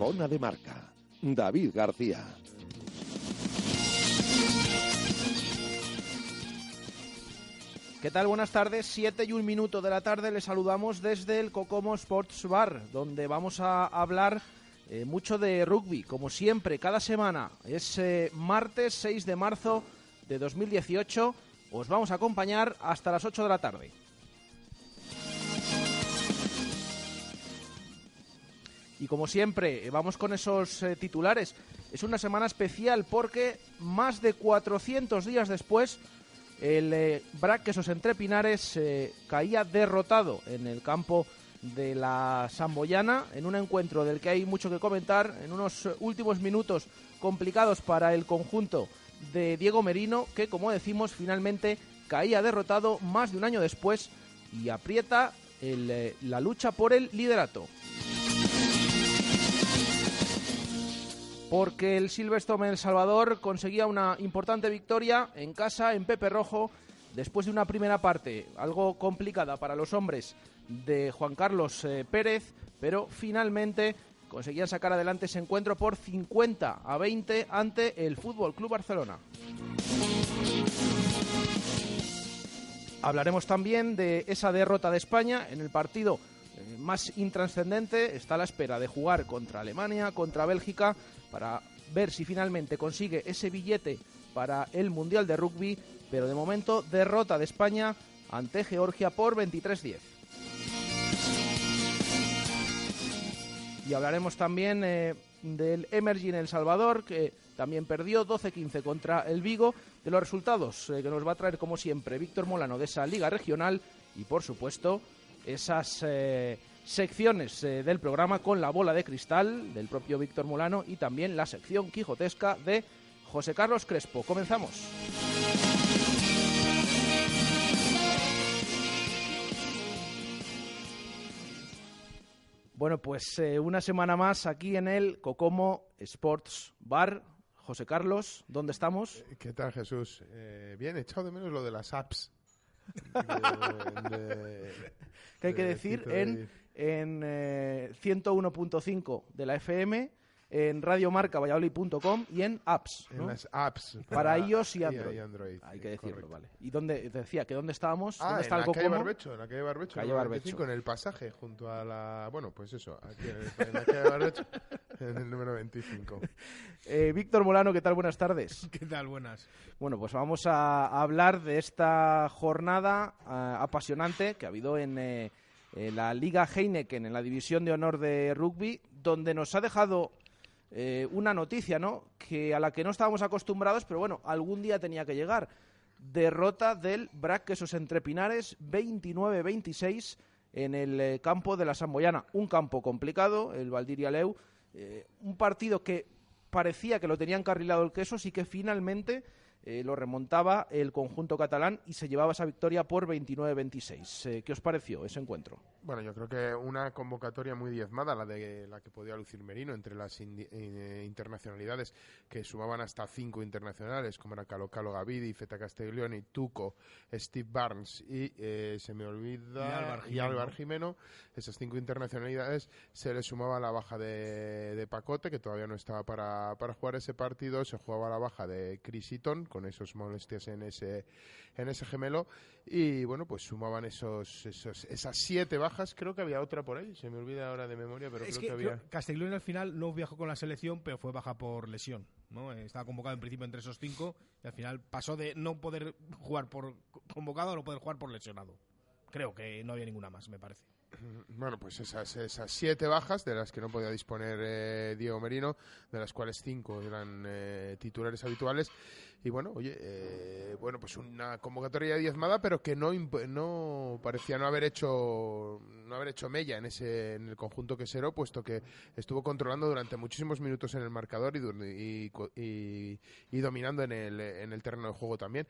Zona de marca. David García. ¿Qué tal? Buenas tardes. Siete y un minuto de la tarde les saludamos desde el Cocomo Sports Bar, donde vamos a hablar eh, mucho de rugby, como siempre, cada semana. Es eh, martes 6 de marzo de 2018. Os vamos a acompañar hasta las 8 de la tarde. Y como siempre, vamos con esos eh, titulares. Es una semana especial porque más de 400 días después, el eh, BRAC Quesos Entre Pinares eh, caía derrotado en el campo de la Samboyana, en un encuentro del que hay mucho que comentar, en unos eh, últimos minutos complicados para el conjunto de Diego Merino, que como decimos, finalmente caía derrotado más de un año después y aprieta el, la lucha por el liderato. Porque el Silverstone El Salvador conseguía una importante victoria en casa en Pepe Rojo después de una primera parte algo complicada para los hombres de Juan Carlos eh, Pérez, pero finalmente conseguían sacar adelante ese encuentro por 50 a 20 ante el Fútbol Club Barcelona. Hablaremos también de esa derrota de España en el partido eh, más intranscendente. Está a la espera de jugar contra Alemania, contra Bélgica, para ver si finalmente consigue ese billete para el Mundial de Rugby. Pero de momento, derrota de España ante Georgia por 23-10. Y hablaremos también eh, del Emergy en El Salvador, que también perdió 12-15 contra el Vigo, de los resultados eh, que nos va a traer, como siempre, Víctor Molano de esa liga regional y, por supuesto, esas eh, secciones eh, del programa con la bola de cristal del propio Víctor Molano y también la sección quijotesca de José Carlos Crespo. Comenzamos. Bueno, pues eh, una semana más aquí en el Cocomo Sports Bar. José Carlos, ¿dónde estamos? ¿Qué tal, Jesús? Eh, bien, he echado de menos lo de las apps. De- de- ¿Qué hay que de decir? En, en eh, 101.5 de la FM, en radiomarcavalladolid.com y en apps. En ¿no? las apps. Para iOS y Android. Android, Hay sí, que decirlo, correcto. vale. ¿Y dónde te decía que dónde estábamos? Ah, ¿Dónde en está la el calle Cocomo? Barbecho, en la calle Barbecho, Calle Barbecho. 25, en el pasaje, junto a la... Bueno, pues eso, aquí en, el- en la calle Barbecho, en el número 25. Eh, Víctor Molano, ¿qué tal? Buenas tardes. ¿Qué tal? Buenas. Bueno, pues vamos a, hablar de esta jornada ah, apasionante que ha habido en eh, eh, la Liga Heineken, en la División de Honor de Rugby, donde nos ha dejado eh, una noticia, ¿no? Que a la que no estábamos acostumbrados, pero bueno, algún día tenía que llegar. Derrota del Brac Quesos Entre Pinares, 29-26 en el eh, campo de la Samboyana. Un campo complicado, el Valdiria Leu. un partido que parecía que lo tenía encarrilado el queso, sí que finalmente eh, lo remontaba el conjunto catalán y se llevaba esa victoria por 29-26. Eh, ¿Qué os pareció ese encuentro? Bueno, yo creo que una convocatoria muy diezmada, la de la que podía lucir Merino, entre las eh, internacionalidades que sumaban hasta cinco internacionales, como era Calo Calo Gavidi, Feta Castiglioni, Tuco, Steve Barnes y eh, se me olvida Y Álvar y Jimeno. Álvar Jimeno. Esas cinco internacionalidades se le sumaba la baja de, de Pacote, que todavía no estaba para, para jugar ese partido, se jugaba la baja de Chris Eaton, con esos molestias en ese, en ese gemelo. Y bueno, pues sumaban esos, esos, esas siete bajas. Creo que había otra por ahí, se me olvida ahora de memoria, pero creo que, había. Castiglione al final no viajó con la selección, pero fue baja por lesión. ¿no? Estaba convocado en principio entre esos cinco y al final pasó de no poder jugar por convocado a no poder jugar por lesionado. Creo que no había ninguna más, me parece. Bueno, pues esas, esas siete bajas de las que no podía disponer eh, Diego Merino, de las cuales cinco eran eh, titulares habituales. Y bueno, oye, eh, bueno, pues una convocatoria diezmada, pero que no, no parecía no haber hecho no haber hecho mella en ese en el conjunto quesero, puesto que estuvo controlando durante muchísimos minutos en el marcador y, y, y dominando en el, en el terreno de juego también.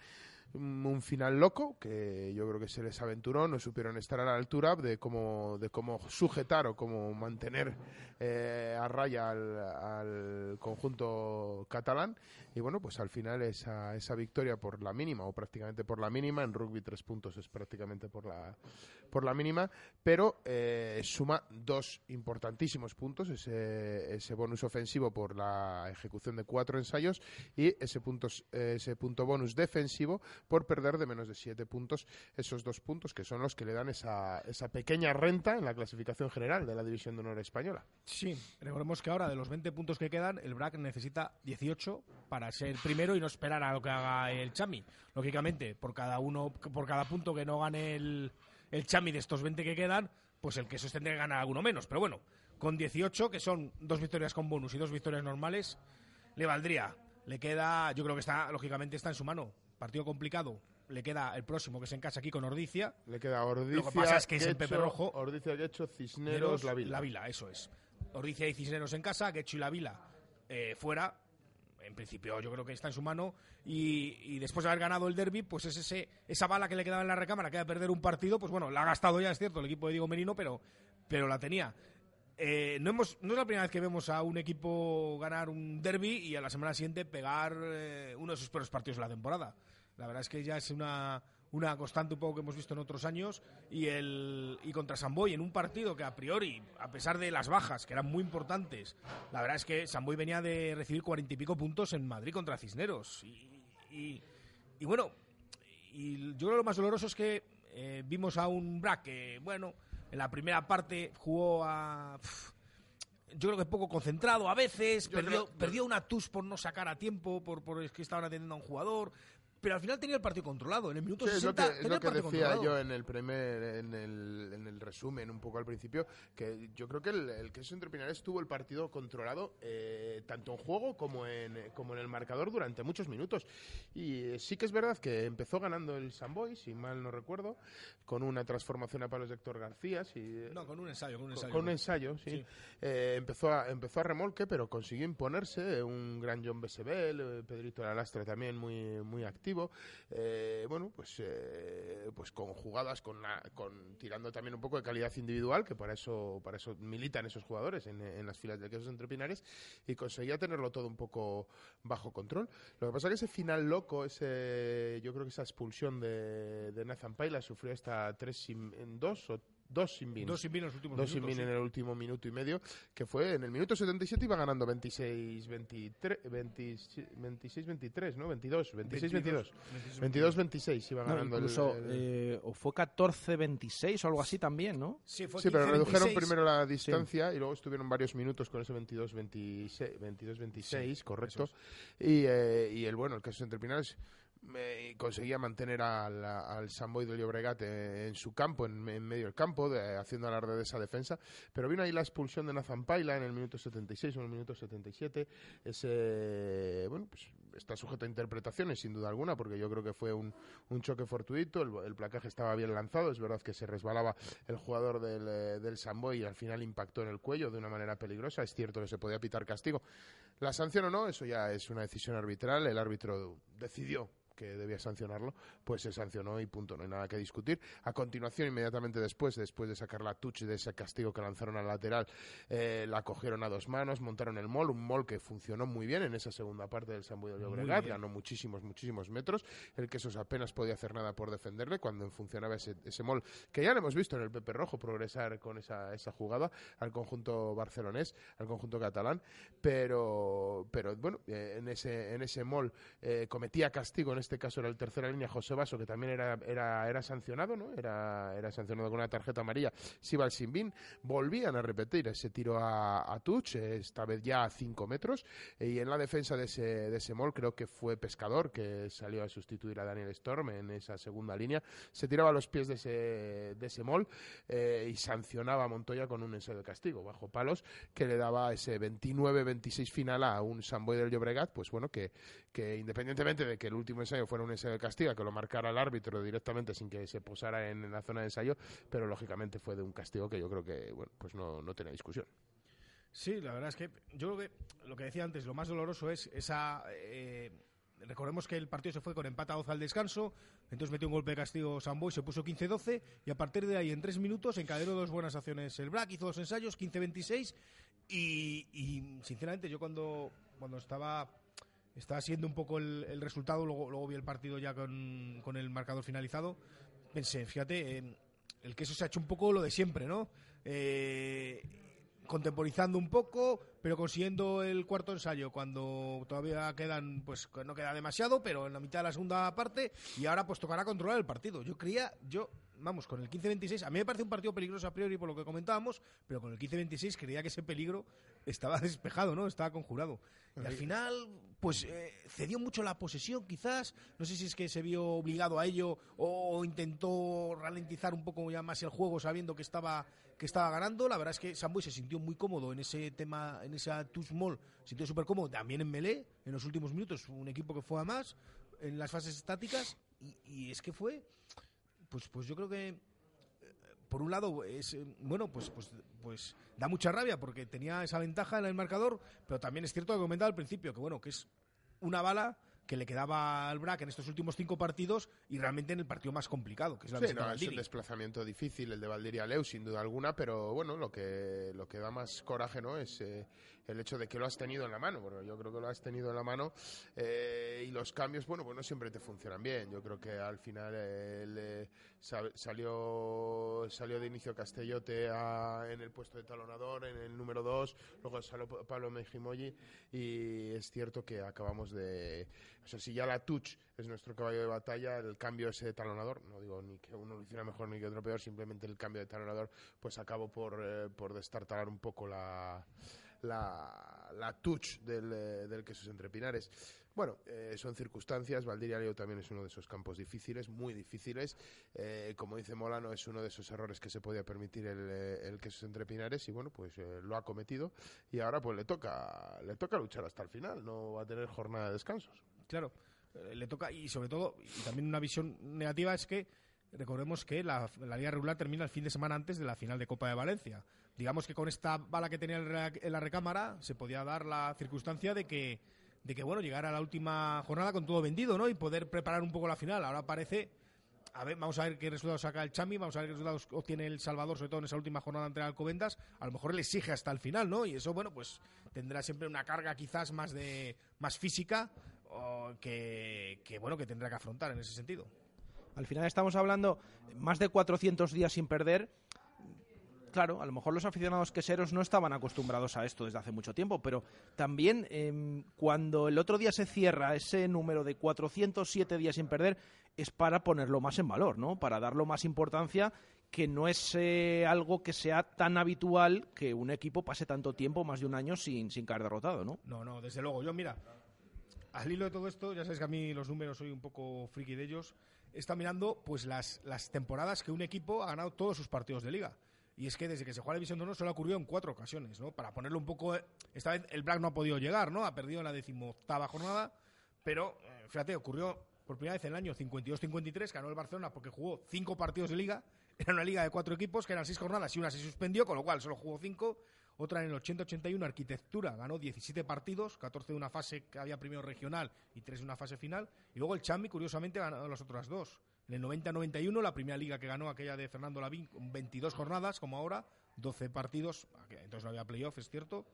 Un final loco que yo creo que se les aventuró, no supieron estar a la altura de cómo, de cómo sujetar o cómo mantener eh, a raya al, conjunto catalán. Y bueno, pues al final esa, esa victoria por la mínima o prácticamente por la mínima, en rugby tres puntos es prácticamente por la, por la mínima, pero eh, suma dos importantísimos puntos, ese, ese bonus ofensivo por la ejecución de cuatro ensayos y ese, puntos, ese punto bonus defensivo por perder de menos de siete puntos esos dos puntos que son los que le dan esa, esa pequeña renta en la clasificación general de la División de Honor Española. Sí, recordemos que ahora de los 20 puntos que quedan, el BRAC necesita 18 para ser primero y no esperar a lo que haga el Chami. Lógicamente, por cada uno, por cada punto que no gane el, el Chami de estos 20 que quedan, pues el que ganar alguno menos. Pero bueno, con 18, que son dos victorias con bonus y dos victorias normales, le valdría. Le queda, yo creo que está, lógicamente está en su mano. Partido complicado. Le queda el próximo, que es en casa aquí con Ordicia. Le queda Ordicia. Lo que pasa es que es el Pepe Rojo. Ordicia, Quecho, Cisneros, La Vila. La Vila, eso es. Ordicia y Cisneros en casa, Quecho y La Vila eh, fuera. En principio, yo creo que está en su mano. Y, después de haber ganado el derby, pues es ese, esa bala que le quedaba en la recámara, que de perder un partido, pues bueno, la ha gastado ya, es cierto, el equipo de Diego Merino, pero, pero la tenía. Eh, no, hemos, no es la primera vez que vemos a un equipo ganar un derby y a la semana siguiente pegar eh, uno de sus peores partidos de la temporada. La verdad es que ya es una, una constante un poco que hemos visto en otros años y el y contra Samboy en un partido que a priori a pesar de las bajas que eran muy importantes la verdad es que Samboy venía de recibir cuarenta y pico puntos en Madrid contra Cisneros. Y, y, bueno y yo creo que lo más doloroso es que eh, vimos a un Brack que bueno en la primera parte jugó a yo creo que poco concentrado a veces, perdió, perdió una tus por no sacar a tiempo, por, por que estaban atendiendo a un jugador, pero al final tenía el partido controlado. En el minuto 60 es lo que, decía yo en el primer, en el, en el resumen, un poco al principio, que yo creo que el, el queso entre Pinares tuvo el partido controlado eh, tanto en juego como en, como en el marcador durante muchos minutos. Y sí que es verdad que empezó ganando el Samboy, si mal no recuerdo, con una transformación a palos de Héctor García. no, con un ensayo. Con un ensayo, con un ensayo sí. Eh, empezó, a, empezó a remolque, pero consiguió imponerse. Un gran John Besebel, eh, Pedrito Lastra también muy, muy activo eh, bueno, pues, eh, pues con jugadas, con, tirando también un poco de calidad individual, que para eso, para eso militan esos jugadores en, las filas de quesos entre Pinares, y conseguía tenerlo todo un poco bajo control. Lo que pasa es que ese final loco, ese, yo creo que esa expulsión de, de Nathan Paila sufrió hasta 3 en 2 o dos sin vino. Dos sin vino en los últimos dos minutos. sin en el último minuto y medio, que fue en el minuto 77 iba ganando 26 23 26 23, ¿no? 22, 26 22. 22 26 iba ganando incluso eh, o fue 14 26 o algo así también, ¿no? Sí, fue sí pero redujeron primero la distancia y luego estuvieron varios minutos con ese 22 26 22 26, correcto. Y, eh, y el bueno, el caso entre Pinales conseguía mantener al, al Samboy del Llobregat en, su campo, en, medio del campo, haciendo alarde de esa defensa. Pero vino ahí la expulsión de Nathan Paila en el minuto 76 o en el minuto 77. Ese, bueno, pues está sujeto a interpretaciones, sin duda alguna, porque yo creo que fue un, un choque fortuito. El, placaje estaba bien lanzado. Es verdad que se resbalaba el jugador del, eh, del Samboy y al final impactó en el cuello de una manera peligrosa. Es cierto que se podía pitar castigo. La sanción o no, eso ya es una decisión arbitral. El árbitro decidió que debía sancionarlo, pues se sancionó y punto, no hay nada que discutir. A continuación, inmediatamente después, después de sacar la touch de ese castigo que lanzaron al lateral, eh, la cogieron a dos manos, montaron el mol, un mol que funcionó muy bien en esa segunda parte del San de Llobregat, ganó muchísimos, muchísimos metros, el que esos apenas podía hacer nada por defenderle cuando funcionaba ese, ese mol, que ya lo hemos visto en el Pepe Rojo progresar con esa, esa jugada al conjunto barcelonés, al conjunto catalán, pero, pero bueno, eh, en ese, en ese mol eh, cometía castigo, en este caso era el tercera línea José Vaso, que también era, era, era sancionado, ¿no? Era, era sancionado con una tarjeta amarilla, Sibal Simbin, volvían a repetir ese tiro a, a Tuch, esta vez ya a 5 metros, y en la defensa de ese, de ese mol creo que fue Pescador, que salió a sustituir a Daniel Storm en esa segunda línea, se tiraba a los pies de ese, de ese mol eh, y sancionaba a Montoya con un ensayo de castigo bajo palos que le daba ese 29-26 final a un Samboy del Llobregat, pues bueno, que, que independientemente de que el último ensayo fuera un ensayo de castigo, que lo marcara el árbitro directamente sin que se posara en, la zona de ensayo, pero lógicamente fue de un castigo que yo creo que, bueno, pues no, no tenía discusión. Sí, la verdad es que yo creo que lo que decía antes, lo más doloroso es esa... Eh, recordemos que el partido se fue con empate a 12 al descanso, entonces metió un golpe de castigo Samboy, se puso 15-12 y a partir de ahí en tres minutos encadenó dos buenas acciones el Black, hizo dos ensayos, 15-26 y, y, sinceramente yo cuando, cuando estaba estaba siendo un poco el, resultado, luego, luego vi el partido ya con, con el marcador finalizado, pensé, fíjate, eh, el queso se ha hecho un poco lo de siempre, ¿no? Eh, contemporizando un poco, pero consiguiendo el cuarto ensayo cuando todavía quedan, pues no queda demasiado, pero en la mitad de la segunda parte y ahora pues tocará controlar el partido. Yo creía, yo, vamos, con el 15-26, a mí me parece un partido peligroso a priori por lo que comentábamos, pero con el 15-26 creía que ese peligro estaba despejado, ¿no? Estaba conjurado. Y al final, pues eh, cedió mucho la posesión, quizás. No sé si es que se vio obligado a ello o intentó ralentizar un poco ya más el juego sabiendo que estaba que estaba ganando. La verdad es que Samboy se sintió muy cómodo en ese tema, en esa too small, se sintió súper cómodo también en Melé, en los últimos minutos, un equipo que fue a más en las fases estáticas y, es que fue, pues, pues yo creo que por un lado es eh, bueno pues pues pues da mucha rabia porque tenía esa ventaja en el marcador pero también es cierto que comentaba al principio que bueno que es una bala que le quedaba al BRAC en estos últimos cinco partidos y realmente en el partido más complicado, que es la sí, no, es un desplazamiento difícil el de Valdiria Leu, sin duda alguna, pero bueno, lo que, lo que da más coraje no es eh, el hecho de que lo has tenido en la mano, porque yo creo que lo has tenido en la mano eh, y los cambios, bueno, pues no siempre te funcionan bien. Yo creo que al final eh, salió, salió de inicio Castellote en el puesto de talonador, en el número 2, luego salió Pablo Mejimoyi y es cierto que acabamos de... O sea, si ya la touch es nuestro caballo de batalla, el cambio ese de talonador, no digo ni que uno lo hiciera mejor ni que otro peor, simplemente el cambio de talonador, pues acabo por, eh, por destartalar un poco la la, la touch del, eh, del quesos entre pinares. Bueno, eh, son circunstancias. Valdiria Leo también es uno de esos campos difíciles, muy difíciles. Eh, como dice Molano, es uno de esos errores que se podía permitir el, el quesos entre pinares y bueno, pues lo ha cometido y ahora pues le toca, le toca luchar hasta el final. No va a tener jornada de descansos. Claro, le toca y sobre todo, y también una visión negativa es que recordemos que la, la liga regular termina el fin de semana antes de la final de Copa de Valencia digamos que con esta bala que tenía en la recámara se podía dar la circunstancia de que, de que bueno, llegara a la última jornada con todo vendido, ¿no? Y poder preparar un poco la final. Ahora parece a ver, vamos a ver qué resultados saca el Chami, vamos a ver qué resultados obtiene el Salvador, sobre todo en esa última jornada ante el Alcobendas. A lo mejor le exige hasta el final, ¿no? Y eso, bueno, pues tendrá siempre una carga quizás más de más física que, que, bueno, que tendrá que afrontar en ese sentido. Al final estamos hablando más de 400 días sin perder claro, a lo mejor los aficionados queseros no estaban acostumbrados a esto desde hace mucho tiempo, pero también em, cuando el otro día se cierra ese número de 407 días sin perder, es para ponerlo más en valor, ¿no? Para darlo más importancia, que no es eh, algo que sea tan habitual que un equipo pase tanto tiempo, más de un año, sin, sin caer derrotado, ¿no? No, no, desde luego. Yo, mira, al hilo de todo esto, ya sabes que a mí los números soy un poco friki de ellos, está mirando pues las, las temporadas que un equipo ha ganado todos sus partidos de liga. Y es que desde que se juega la División de solo ocurrió en cuatro ocasiones, ¿no? Para ponerlo un poco... Esta vez el Black no ha podido llegar, ¿no? Ha perdido en la decimoctava jornada, pero, eh, fíjate, ocurrió por primera vez en el año 52-53, ganó el Barcelona porque jugó cinco partidos de liga, era una liga de cuatro equipos, que eran seis jornadas y una se suspendió, con lo cual solo jugó cinco. Otra en el 80-81, Arquitectura, ganó 17 partidos, 14 de una fase que había primero regional y 3 de una fase final. Y luego el Chami, curiosamente, ganó las otras dos. En el 90-91, la primera liga que ganó, aquella de Fernando Lavín, con 22 jornadas, como ahora, 12 partidos, entonces no había playoff, es cierto.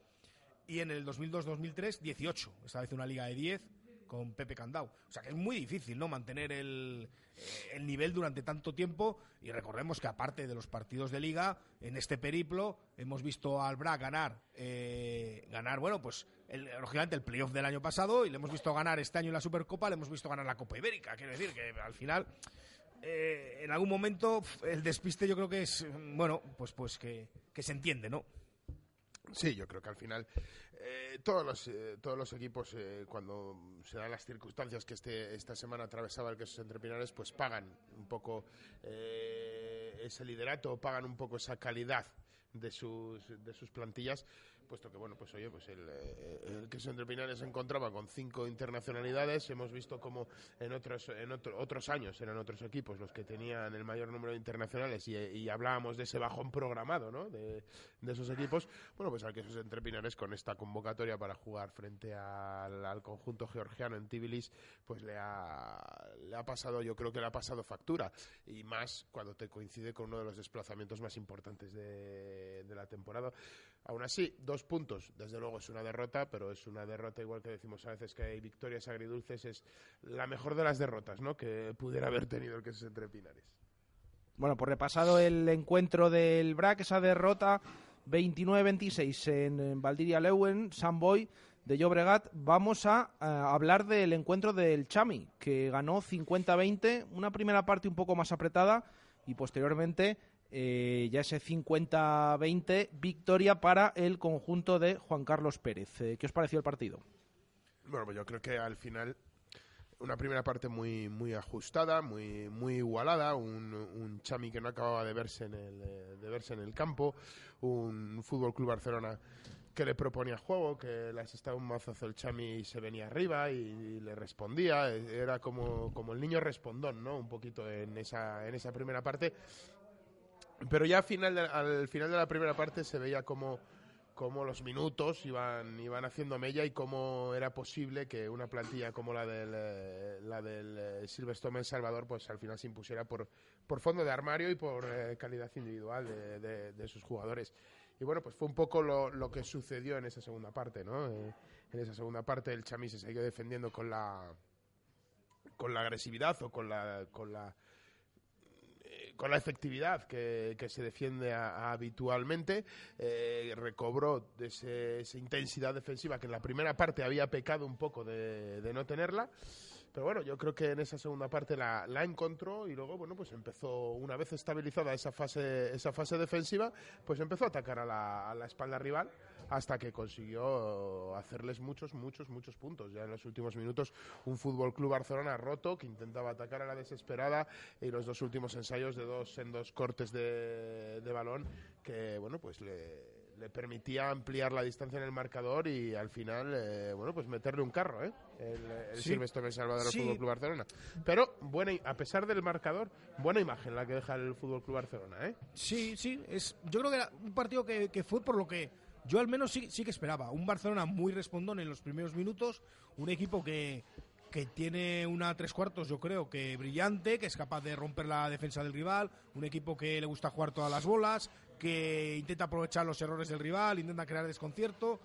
Y en el 2002-2003, 18, esta vez una liga de 10, con Pepe Candau. O sea que es muy difícil, ¿no? Mantener el, eh, el, nivel durante tanto tiempo. Y recordemos que aparte de los partidos de liga, en este periplo hemos visto al BRA ganar, eh, ganar, bueno, pues el, lógicamente el playoff del año pasado y le hemos visto ganar este año en la Supercopa, le hemos visto ganar la Copa Ibérica. Quiero decir que al final, eh, en algún momento, el despiste yo creo que es, bueno, pues, pues que, que se entiende, ¿no? Sí, yo creo que al final eh, todos, los, eh, todos los equipos, eh, cuando se dan las circunstancias que este, esta semana atravesaba el Quesos Entre Pinares, pues pagan un poco ese liderato, pagan un poco esa calidad de sus, de sus plantillas puesto que, bueno, pues oye, pues el, eh, el Pinares se encontraba con cinco internacionalidades. Hemos visto como en otros, en otros años eran otros equipos los que tenían el mayor número de internacionales y, hablábamos de ese bajón programado, ¿no? De, esos equipos. Bueno, pues al queso entre Pinares con esta convocatoria para jugar frente al, conjunto georgiano en Tbilisi, pues le ha, le ha pasado, yo creo que le ha pasado factura. Y más cuando te coincide con uno de los desplazamientos más importantes de, de la temporada. Aún así, dos puntos, desde luego es una derrota, pero es una derrota igual que decimos a veces que hay victorias agridulces, es la mejor de las derrotas ¿no? que pudiera haber tenido el que es entre Pinares. Bueno, pues repasado el encuentro del BRAC, esa derrota 29-26 en, Valdiria Leuen, Samboy de Llobregat, vamos a, a, hablar del encuentro del Chami, que ganó 50-20, una primera parte un poco más apretada y posteriormente eh, ya ese 50-20 victoria para el conjunto de Juan Carlos Pérez. Eh, ¿Qué os pareció el partido? Bueno, yo creo que al final una primera parte muy muy ajustada, muy muy igualada, un, un Chami que no acababa de verse en el eh, de verse en el campo, un Fútbol Club Barcelona que le proponía juego, que le asestaba un mazazo el Chami y se venía arriba y, le respondía, era como, como el niño respondón, ¿no? Un poquito en esa en esa primera parte pero ya al final, de, al final de la primera parte se veía como, como los minutos iban, iban haciendo mella y cómo era posible que una plantilla como la del, eh, la del eh, en Salvador pues al final se impusiera por, fondo de armario y por eh, calidad individual de, sus jugadores. Y bueno, pues fue un poco lo, que sucedió en esa segunda parte, ¿no? en esa segunda parte el Chami se siguió defendiendo con la con la agresividad o con la con la efectividad que, se defiende habitualmente, eh, recobró de esa intensidad defensiva que en la primera parte había pecado un poco de, no tenerla. Pero bueno, yo creo que en esa segunda parte la, encontró y luego, bueno, pues empezó, una vez estabilizada esa fase, esa fase defensiva, pues empezó a atacar a la, a la espalda rival hasta que consiguió hacerles muchos, muchos, muchos puntos. Ya en los últimos minutos, un Fútbol Club Barcelona roto que intentaba atacar a la desesperada y los dos últimos ensayos de dos en dos cortes de, balón que, bueno, pues le, permitía ampliar la distancia en el marcador y al final, eh, bueno, pues meterle un carro, ¿eh? El, el Silvestre en Salvador Fútbol Club Barcelona. Pero, buena, a pesar del marcador, buena imagen la que deja el Fútbol Club Barcelona, ¿eh? Sí, sí, es, yo creo que era un partido que, que fue por lo que yo al menos sí, sí que esperaba. Un Barcelona muy respondón en los primeros minutos, un equipo que, que tiene una tres cuartos, yo creo, que brillante, que es capaz de romper la defensa del rival, un equipo que le gusta jugar todas las bolas, que intenta aprovechar los errores del rival, intenta crear desconcierto,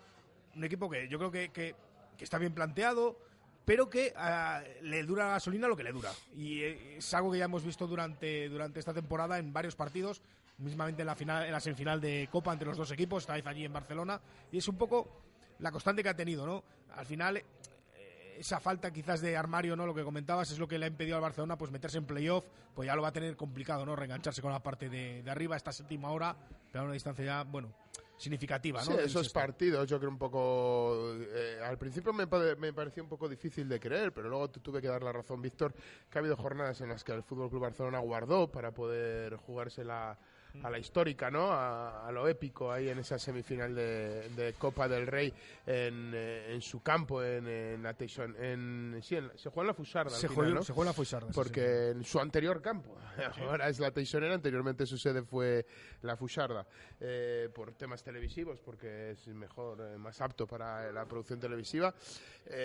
un equipo que yo creo que, que, está bien planteado, pero que ah, le dura la gasolina lo que le dura. Y es algo que ya hemos visto durante, durante esta temporada en varios partidos, mismamente en la, final, en la semifinal de Copa entre los dos equipos, esta vez allí en Barcelona, y es un poco la constante que ha tenido, ¿no? Al final, eh, esa falta quizás de armario, ¿no? Lo que comentabas es lo que le ha impedido al Barcelona pues meterse en playoff, pues ya lo va a tener complicado, ¿no? Reengancharse con la parte de, arriba, esta séptima hora, pero a una distancia ya, bueno, significativa, ¿no? Sí, esos partidos yo creo un poco... Eh, al principio me, me, pareció un poco difícil de creer, pero luego tuve que dar la razón, Víctor, que ha habido jornadas en las que el Fútbol Club Barcelona guardó para poder jugarse la a la histórica, ¿no? A, lo épico ahí en esa semifinal de, Copa del Rey en, eh, en su campo, en, en la en, sí, se jugó en la Fusarda. Se, jugó, ¿no? se jugó en la Fusarda. Porque en su anterior campo, ahora es la Teixonera, anteriormente su sede fue la Fusarda, eh, por temas televisivos, porque es mejor, eh, más apto para la producción televisiva.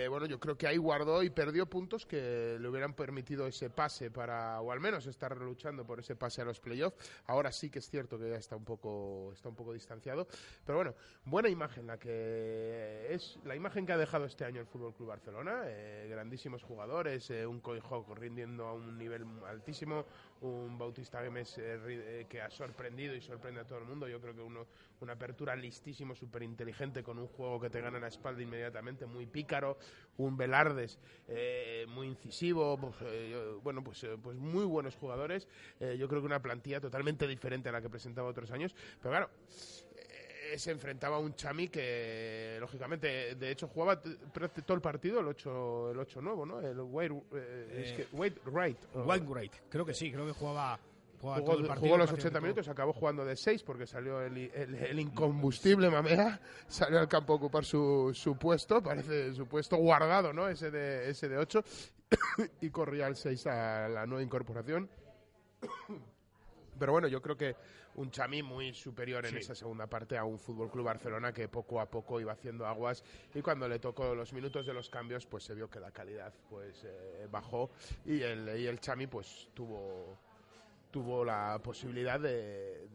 bueno, yo creo que ahí guardó y perdió puntos que le hubieran permitido ese pase para, o al menos estar luchando por ese pase a los playoffs. Ahora sí que es cierto que ya está un poco, está un poco distanciado, pero bueno, buena imagen la que es la imagen que ha dejado este año el Fútbol Club Barcelona. Eh, grandísimos jugadores, eh, un Coijo rindiendo a un nivel altísimo, un Bautista Gemes eh, que ha sorprendido y sorprende a todo el mundo. Yo creo que uno, una apertura listísimo, súper inteligente, con un juego que te gana la espalda inmediatamente, muy pícaro, un Velardes muy incisivo, pues, bueno, pues, pues muy buenos jugadores. yo creo que una plantilla totalmente diferente a la que presentaba otros años, pero claro se enfrentaba a un Chami que, lógicamente, de hecho jugaba todo el partido, el 8, el 8 nuevo, ¿no? El Wade, eh, Wright. Wright, creo que sí, creo que jugaba... Jugó, los 80 minutos, acabó jugando de 6 porque salió el, el, incombustible Mamea, salió al campo a ocupar su, su, puesto, parece su puesto guardado, ¿no? Ese de, ese de 8, y corría al 6 a la nueva incorporación. Pero bueno, yo creo que un Chami muy superior en esa segunda parte a un Fútbol Club Barcelona que poco a poco iba haciendo aguas y cuando le tocó los minutos de los cambios, pues se vio que la calidad pues eh, bajó y el, y el Chami pues tuvo tuvo la posibilidad de,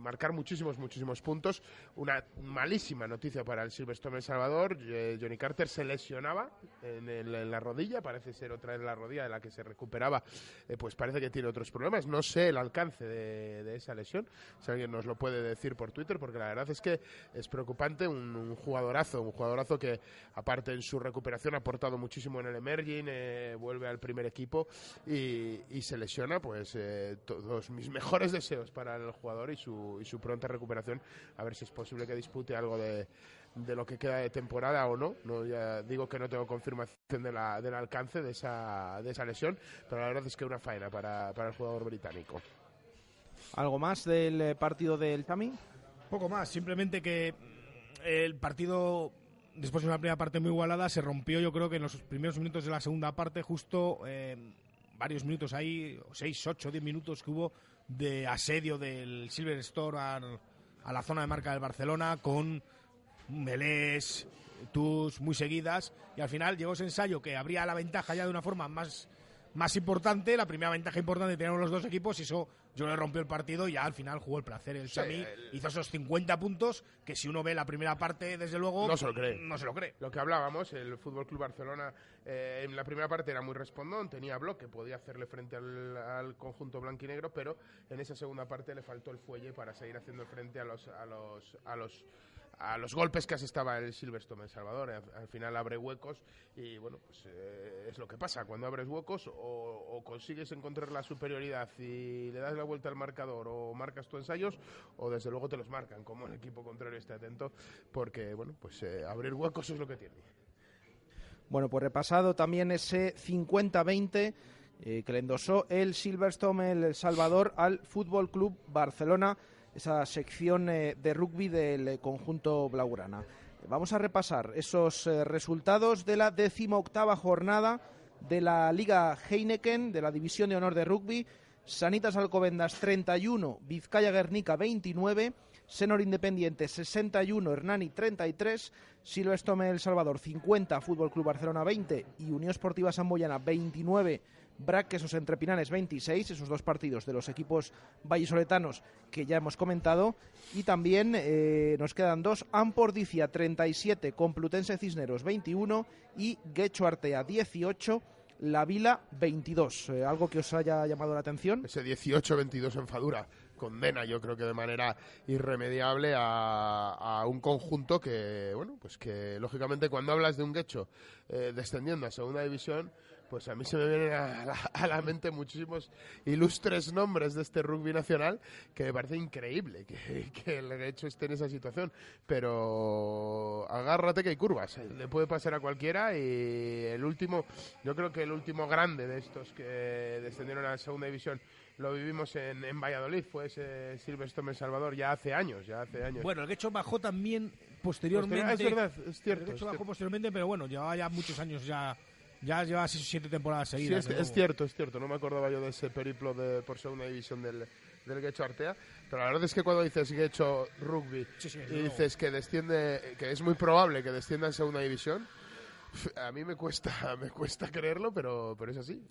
marcar muchísimos, muchísimos puntos. Una malísima noticia para el Silverstone El Salvador. Eh, Johnny Carter se lesionaba en, la rodilla, parece ser otra vez la rodilla de la que se recuperaba, eh, pues parece que tiene otros problemas. No sé el alcance de, esa lesión, si alguien nos lo puede decir por Twitter, porque la verdad es que es preocupante. Un, jugadorazo, un jugadorazo que, aparte en su recuperación, ha aportado muchísimo en el Emerging, eh, vuelve al primer equipo y se lesiona pues eh, todos mis mejores deseos para el jugador y su, y su pronta recuperación. A ver si es posible que dispute algo de, de lo que queda de temporada o no. no ya digo que no tengo confirmación de la, del alcance de esa, de esa lesión, pero la verdad es que una faena para, para el jugador británico. ¿Algo más del eh, partido del Chami? Poco más, simplemente que mm, el partido después de una primera parte muy igualada, se rompió yo creo que en los primeros minutos de la segunda parte, justo eh, varios minutos ahí, seis, ocho, diez minutos que hubo de asedio del Silver Store a, la zona de marca del Barcelona con melés, tus muy seguidas. Y al final llegó ese ensayo que abría la ventaja ya de una forma más más importante, la primera ventaja importante tenían los dos equipos y eso yo le rompió el partido y ya al final jugó el placer. El Xavi hizo esos 50 puntos que si uno ve la primera parte, desde luego, no se lo cree. No se lo cree. Lo que hablábamos, el Fútbol Club Barcelona eh, en la primera parte era muy respondón, tenía bloque, podía hacerle frente al, al conjunto blanquinegro, pero en esa segunda parte le faltó el fuelle para seguir haciendo frente a los a los a los a los golpes que asestaba el Silverstone en Salvador. Al, final abre huecos y bueno, pues eh, es lo que pasa. Cuando abres huecos o, consigues encontrar la superioridad y le das la vuelta al marcador o marcas tus ensayos o desde luego te los marcan, como el equipo contrario esté atento, porque bueno, pues eh, abrir huecos es lo que tiene. Bueno, pues repasado también ese 50-20 eh, que le endosó el Silverstone El Salvador al Fútbol Club Barcelona esa sección eh, de rugby del eh, conjunto blaugrana. Vamos a repasar esos eh, resultados de la decimoctava jornada de la Liga Heineken, de la División de Honor de Rugby. Sanitas Alcobendas 31, Vizcaya Guernica 29, Senor Independiente 61, Hernani 33, Silvestre El Salvador 50, Fútbol Club Barcelona 20 y Unión Esportiva Samboyana 29 esos entre Pinanes 26, esos dos partidos de los equipos vallisoletanos que ya hemos comentado. Y también eh, nos quedan dos, Ampordicia 37, Complutense Cisneros 21 y Guecho Artea 18. La Vila 22. Eh, ¿Algo que os haya llamado la atención? Ese 18-22 en Fadura condena yo creo que de manera irremediable a, un conjunto que bueno pues que lógicamente cuando hablas de un Guecho eh, descendiendo a segunda división pues a mí se me vienen a la, mente muchísimos ilustres nombres de este rugby nacional que me parece increíble que, que el hecho esté en esa situación. Pero agárrate que hay curvas, le puede pasar a cualquiera y el último, yo creo que el último grande de estos que descendieron a la segunda división lo vivimos en, en Valladolid, fue ese Silverstone El Salvador ya hace años, ya hace años. Bueno, el Guecho bajó también posteriormente. es verdad, es cierto. El Guecho es bajó posteriormente, pero bueno, llevaba ya muchos años ya. Ya lleva seis o siete temporadas Sí, seguidas. es, de es nuevo. cierto, es cierto. No me acordaba yo de ese periplo de, por segunda división del, del Guecho Artea. Pero la verdad es que cuando dices Guecho Rugby Sí, sí, y dices que desciende, que es muy probable que descienda en segunda división, a mí me cuesta, me cuesta creerlo, pero, pero es así.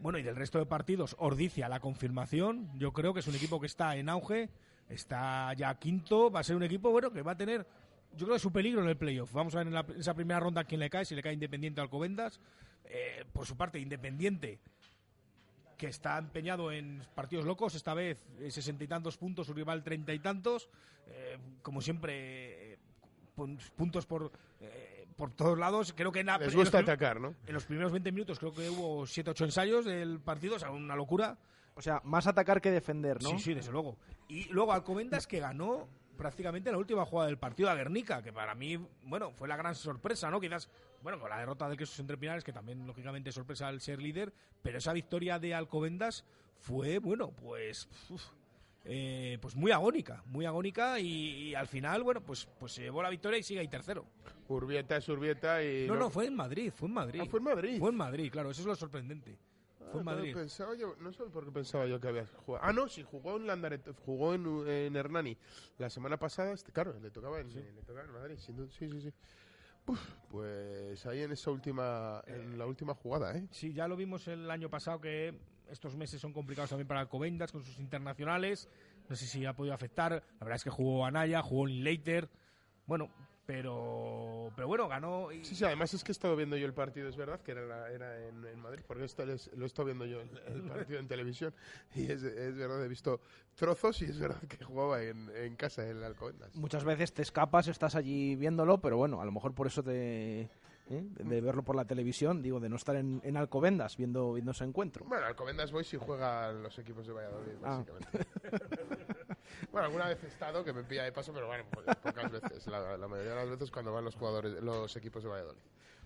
Bueno, y del resto de partidos, Ordicia, la confirmación. Yo creo que es un equipo que está en auge, está ya quinto, va a ser un equipo bueno que va a tener, yo creo que su peligro en el playoff. Vamos a ver en, la- en esa primera ronda quién le cae, si le cae Independiente o Alcobendas. Eh, por su parte, Independiente, que está empeñado en partidos locos, esta vez sesenta y tantos puntos, su rival treinta y tantos. Eh, como siempre, eh, pun- puntos por, eh, por todos lados. Creo que en la- Les en los gusta atacar, ¿no? en los primeros 20 minutos creo que hubo 7-8 ensayos del partido, o sea, una locura. O sea, más atacar que defender, ¿no? Sí, sí, desde luego. Y luego Alcobendas que ganó prácticamente la última jugada del partido a Guernica, que para mí, bueno, fue la gran sorpresa, ¿no? Quizás, bueno, con la derrota de Quesos entre Pinares, que también lógicamente es sorpresa al ser líder, pero esa victoria de Alcobendas fue, bueno, pues... uf, eh, pues muy agónica, muy agónica y, y al final, bueno, pues, pues se llevó la victoria y sigue ahí tercero. Urbieta es Urbieta y... No, no, fue en Madrid, fue en Madrid. Ah, fue en Madrid. Fue en Madrid, claro, eso es lo sorprendente. Fue en Madrid. Pensaba yo, no sé por qué pensaba yo que había jugado. Ah, no, sí, jugó en Landaret, jugó en, en Hernani la semana pasada. Este, claro, le tocaba en, le tocaba en Madrid. Sí, sí, sí. Uf, pues ahí en esa última, en la última jugada, ¿eh? Sí, ya lo vimos el año pasado que estos meses son complicados también para Alcobendas con sus internacionales. No sé si ha podido afectar. La verdad es que jugó Anaya, jugó Linklater. Bueno, pero pero bueno, ganó. y- Sí, sí, además es que he estado viendo yo el partido, es verdad, que era, la- era en, en Madrid, porque esto lo he estado viendo yo el, el partido en televisión, y es, es verdad, he visto trozos y es verdad que jugaba en, en casa, en el Alcobendas. Muchas veces te escapas, estás allí viéndolo, pero bueno, a lo mejor por eso te... ¿eh? de, de verlo por la televisión, digo, de no estar en, en Alcobendas viendo, viendo ese encuentro. Bueno, Alcobendas voy si juegan los equipos de Valladolid, Ah. bueno, alguna vez he estado que me pilla de paso, pero bueno, po- pocas veces. La, mayoría de las veces cuando van los jugadores, los equipos de Valladolid.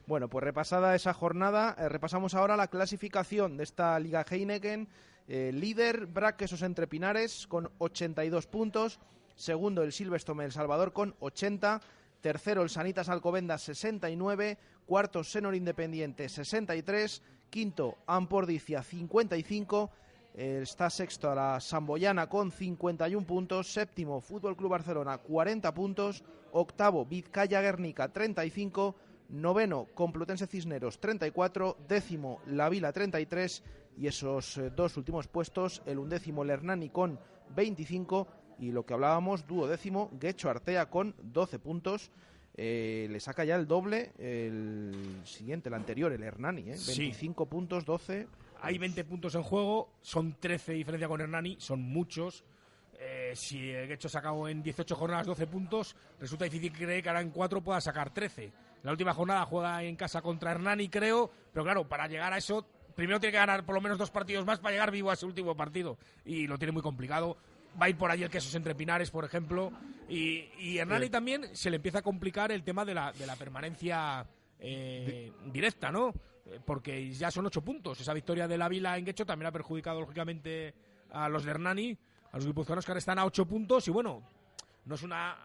Bueno, pues repasada esa jornada, eh, repasamos ahora la clasificación de esta Liga Heineken. Eh, líder, Braquesos entre Pinares con 82 puntos. Segundo, el Silverstone El Salvador con 80. Tercero, el Sanitas Alcobendas 69. Cuarto, Senor Independiente 63. Quinto, Ampordicia 55. Eh, Está sexto a la Samboyana con 51 puntos. Séptimo, Fútbol Club Barcelona 40 puntos. Octavo, Vizcaya Guernica 35. Noveno, Complutense Cisneros 34. Décimo, La Vila 33. Y esos eh, dos últimos puestos, el undécimo, el Hernani con 25. Y lo que hablábamos, duodécimo, Guecho Artea con 12 puntos. Eh, le saca ya el doble el siguiente, el anterior, el Hernani. ¿eh? Sí. 25 puntos, 12. Hay 20 puntos en juego, son 13 de diferencia con Hernani, son muchos. Eh, si el Guecho ha sacado en 18 jornadas 12 puntos, resulta difícil creer que ahora en 4 pueda sacar 13. La última jornada juega en casa contra Hernani, creo, pero claro, para llegar a eso, primero tiene que ganar por lo menos dos partidos más para llegar vivo a ese último partido. Y lo tiene muy complicado. Va a ir por ahí el Quesos entre Pinares, por ejemplo. Y, y Hernani también se le empieza a complicar el tema de la, de la permanencia eh, directa, ¿no? Eh, Porque ya son ocho puntos. Esa victoria de la Vila en Guecho también ha perjudicado, lógicamente, a los de Hernani, a los guipuzcoanos que ahora están a ocho puntos. Y bueno, no es una.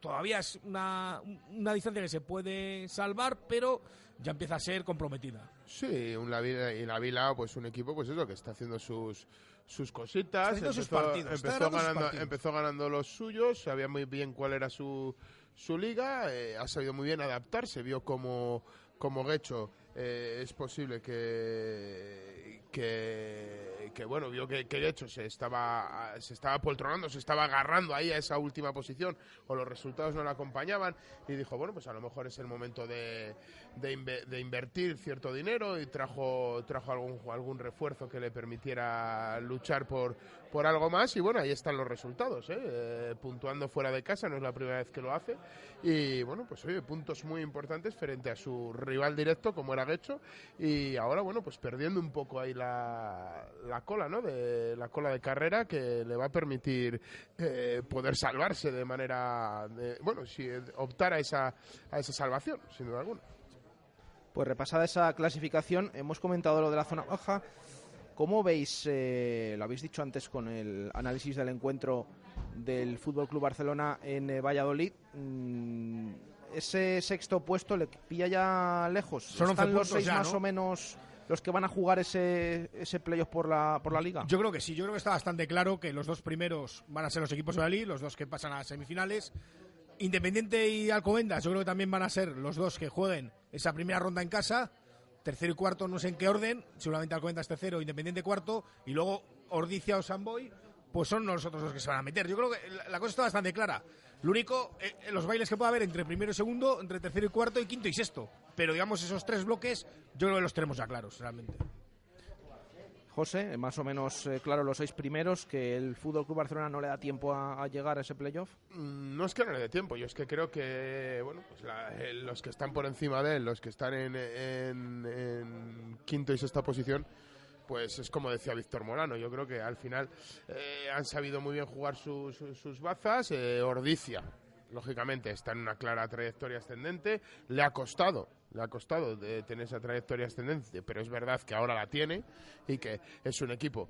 Todavía es una, una distancia que se puede salvar, pero ya empieza a ser comprometida. Sí, un la Vila, y la Vila, pues un equipo, pues eso, que está haciendo sus sus cositas. Está haciendo sus empezó, partidos, está empezó ganando sus ganando, partidos. empezó ganando los suyos, sabía muy bien cuál era su, su liga, eh, ha sabido muy bien adaptarse, vio como, como Guecho eh, es posible que, que, bueno, vio que, que Guecho se estaba, se estaba poltronando, se estaba agarrando ahí a esa última posición, o los resultados no le acompañaban, y dijo, bueno, pues a lo mejor es el momento de, de, inve- de invertir cierto dinero, y trajo, trajo algún, algún refuerzo que le permitiera luchar por, por algo más, y bueno, ahí están los resultados, ¿eh? Eh, puntuando fuera de casa, no es la primera vez que lo hace, y bueno, pues oye, puntos muy importantes frente a su rival directo, como era Guecho, y ahora, bueno, pues perdiendo un poco ahí la, la cola, ¿no? De, la cola de carrera que le va a permitir eh, poder salvarse de manera, de- bueno, si optar a esa, a esa salvación, sin duda alguna. Pues repasada esa clasificación, hemos comentado lo de la zona baja. ¿Cómo veis, eh, lo habéis dicho antes con el análisis del encuentro del Fútbol Club Barcelona en eh, Valladolid? mm, ese sexto puesto le pilla ya lejos. Son 11 ¿Están los seis ya, más ¿no? o menos los que van a jugar ese, ese playoff por la, por la liga? Yo creo que sí, yo creo que está bastante claro que los dos primeros van a ser los equipos de la Liga, los dos que pasan a semifinales. Independiente y Alcobendas, yo creo que también van a ser los dos que jueguen esa primera ronda en casa. Tercero y cuarto, no sé en qué orden, seguramente Alcobendas tercero, Independiente cuarto, y luego Ordicia o Samboy, pues son nosotros los que se van a meter. Yo creo que la, cosa está bastante clara. Lo único, eh, los bailes que puede haber entre primero y segundo, entre tercero y cuarto, y quinto y sexto. Pero digamos, esos tres bloques, yo creo que los tenemos ya claros, realmente. José, más o menos eh, claro los seis primeros, que el Fútbol Club Barcelona no le da tiempo a, llegar a ese playoff. Mm, No es que no le dé tiempo, yo es que creo que bueno, pues la- eh, los que están por encima de él, los que están en, quinto y sexta posición, pues es como decía Víctor Morano. Yo creo que al final eh, han sabido muy bien jugar su- su- sus bazas. Eh, Ordicia, lógicamente, está en una clara trayectoria ascendente. Le ha costado, le ha costado de tener esa trayectoria ascendente, pero es verdad que ahora la tiene y que es un equipo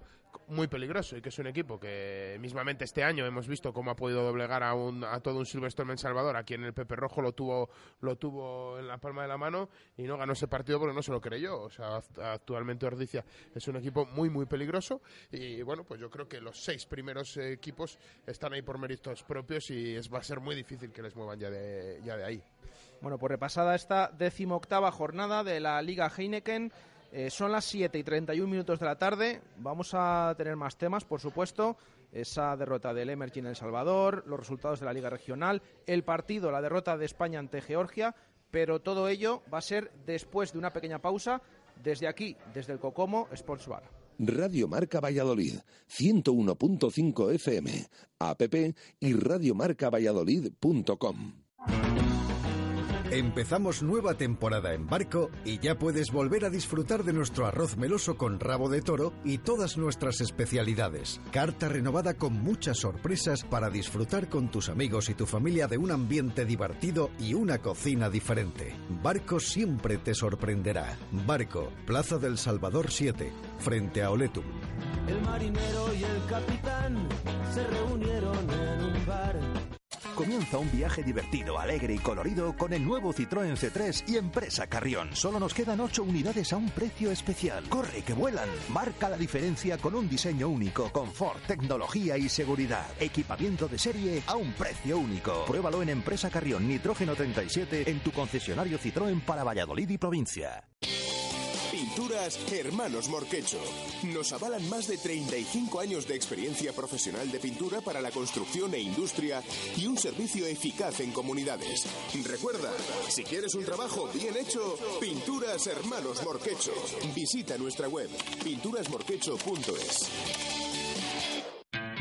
muy peligroso y que es un equipo que mismamente este año hemos visto cómo ha podido doblegar a, un, a todo un Silverstone en Salvador. Aquí en el Pepe Rojo lo tuvo, lo tuvo en la palma de la mano y no ganó ese partido porque no se lo creyó. O sea, act- actualmente Ordicia es un equipo muy, muy peligroso y bueno, pues yo creo que los seis primeros eh, equipos están ahí por méritos propios y es, va a ser muy difícil que les muevan ya de, ya de ahí. Bueno, pues repasada esta decimoctava jornada de la Liga Heineken. Eh, son las 7 y 31 minutos de la tarde. Vamos a tener más temas, por supuesto. Esa derrota del Emergy en El Salvador, los resultados de la Liga Regional, el partido, la derrota de España ante Georgia. Pero todo ello va a ser después de una pequeña pausa desde aquí, desde el Cocomo Sports Bar. Radio Marca Valladolid, 101.5 FM, app y radiomarcavalladolid.com. Empezamos nueva temporada en barco y ya puedes volver a disfrutar de nuestro arroz meloso con rabo de toro y todas nuestras especialidades. Carta renovada con muchas sorpresas para disfrutar con tus amigos y tu familia de un ambiente divertido y una cocina diferente. Barco siempre te sorprenderá. Barco, Plaza del Salvador 7, frente a Oletum. El marinero y el capitán se reunieron en un bar. Comienza un viaje divertido, alegre y colorido con el nuevo Citroën C3 y Empresa Carrión. Solo nos quedan 8 unidades a un precio especial. ¡Corre, que vuelan! Marca la diferencia con un diseño único, confort, tecnología y seguridad. Equipamiento de serie a un precio único. Pruébalo en Empresa Carrión Nitrógeno 37 en tu concesionario Citroën para Valladolid y provincia. Pinturas Hermanos Morquecho. Nos avalan más de 35 años de experiencia profesional de pintura para la construcción e industria y un servicio eficaz en comunidades. Recuerda, si quieres un trabajo bien hecho, Pinturas Hermanos Morquecho. Visita nuestra web pinturasmorquecho.es.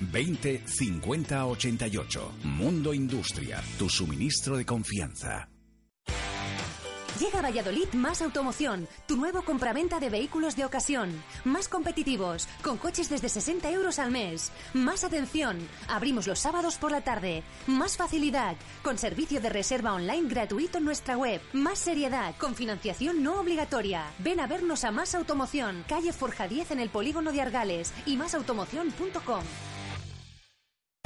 20 50 88. Mundo Industria, tu suministro de confianza. Llega a Valladolid Más Automoción, tu nuevo compraventa de vehículos de ocasión. Más competitivos, con coches desde 60 euros al mes. Más atención, abrimos los sábados por la tarde. Más facilidad, con servicio de reserva online gratuito en nuestra web. Más seriedad, con financiación no obligatoria. Ven a vernos a Más Automoción, calle Forja 10 en el polígono de Argales y másautomoción.com.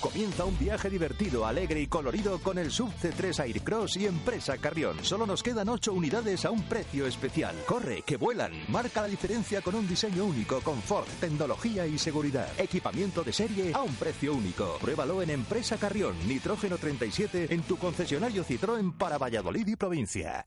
Comienza un viaje divertido, alegre y colorido con el Sub C3 Aircross y Empresa Carrión. Solo nos quedan 8 unidades a un precio especial. Corre, que vuelan. Marca la diferencia con un diseño único, confort, tecnología y seguridad. Equipamiento de serie a un precio único. Pruébalo en Empresa Carrión, Nitrógeno 37 en tu concesionario Citroën para Valladolid y provincia.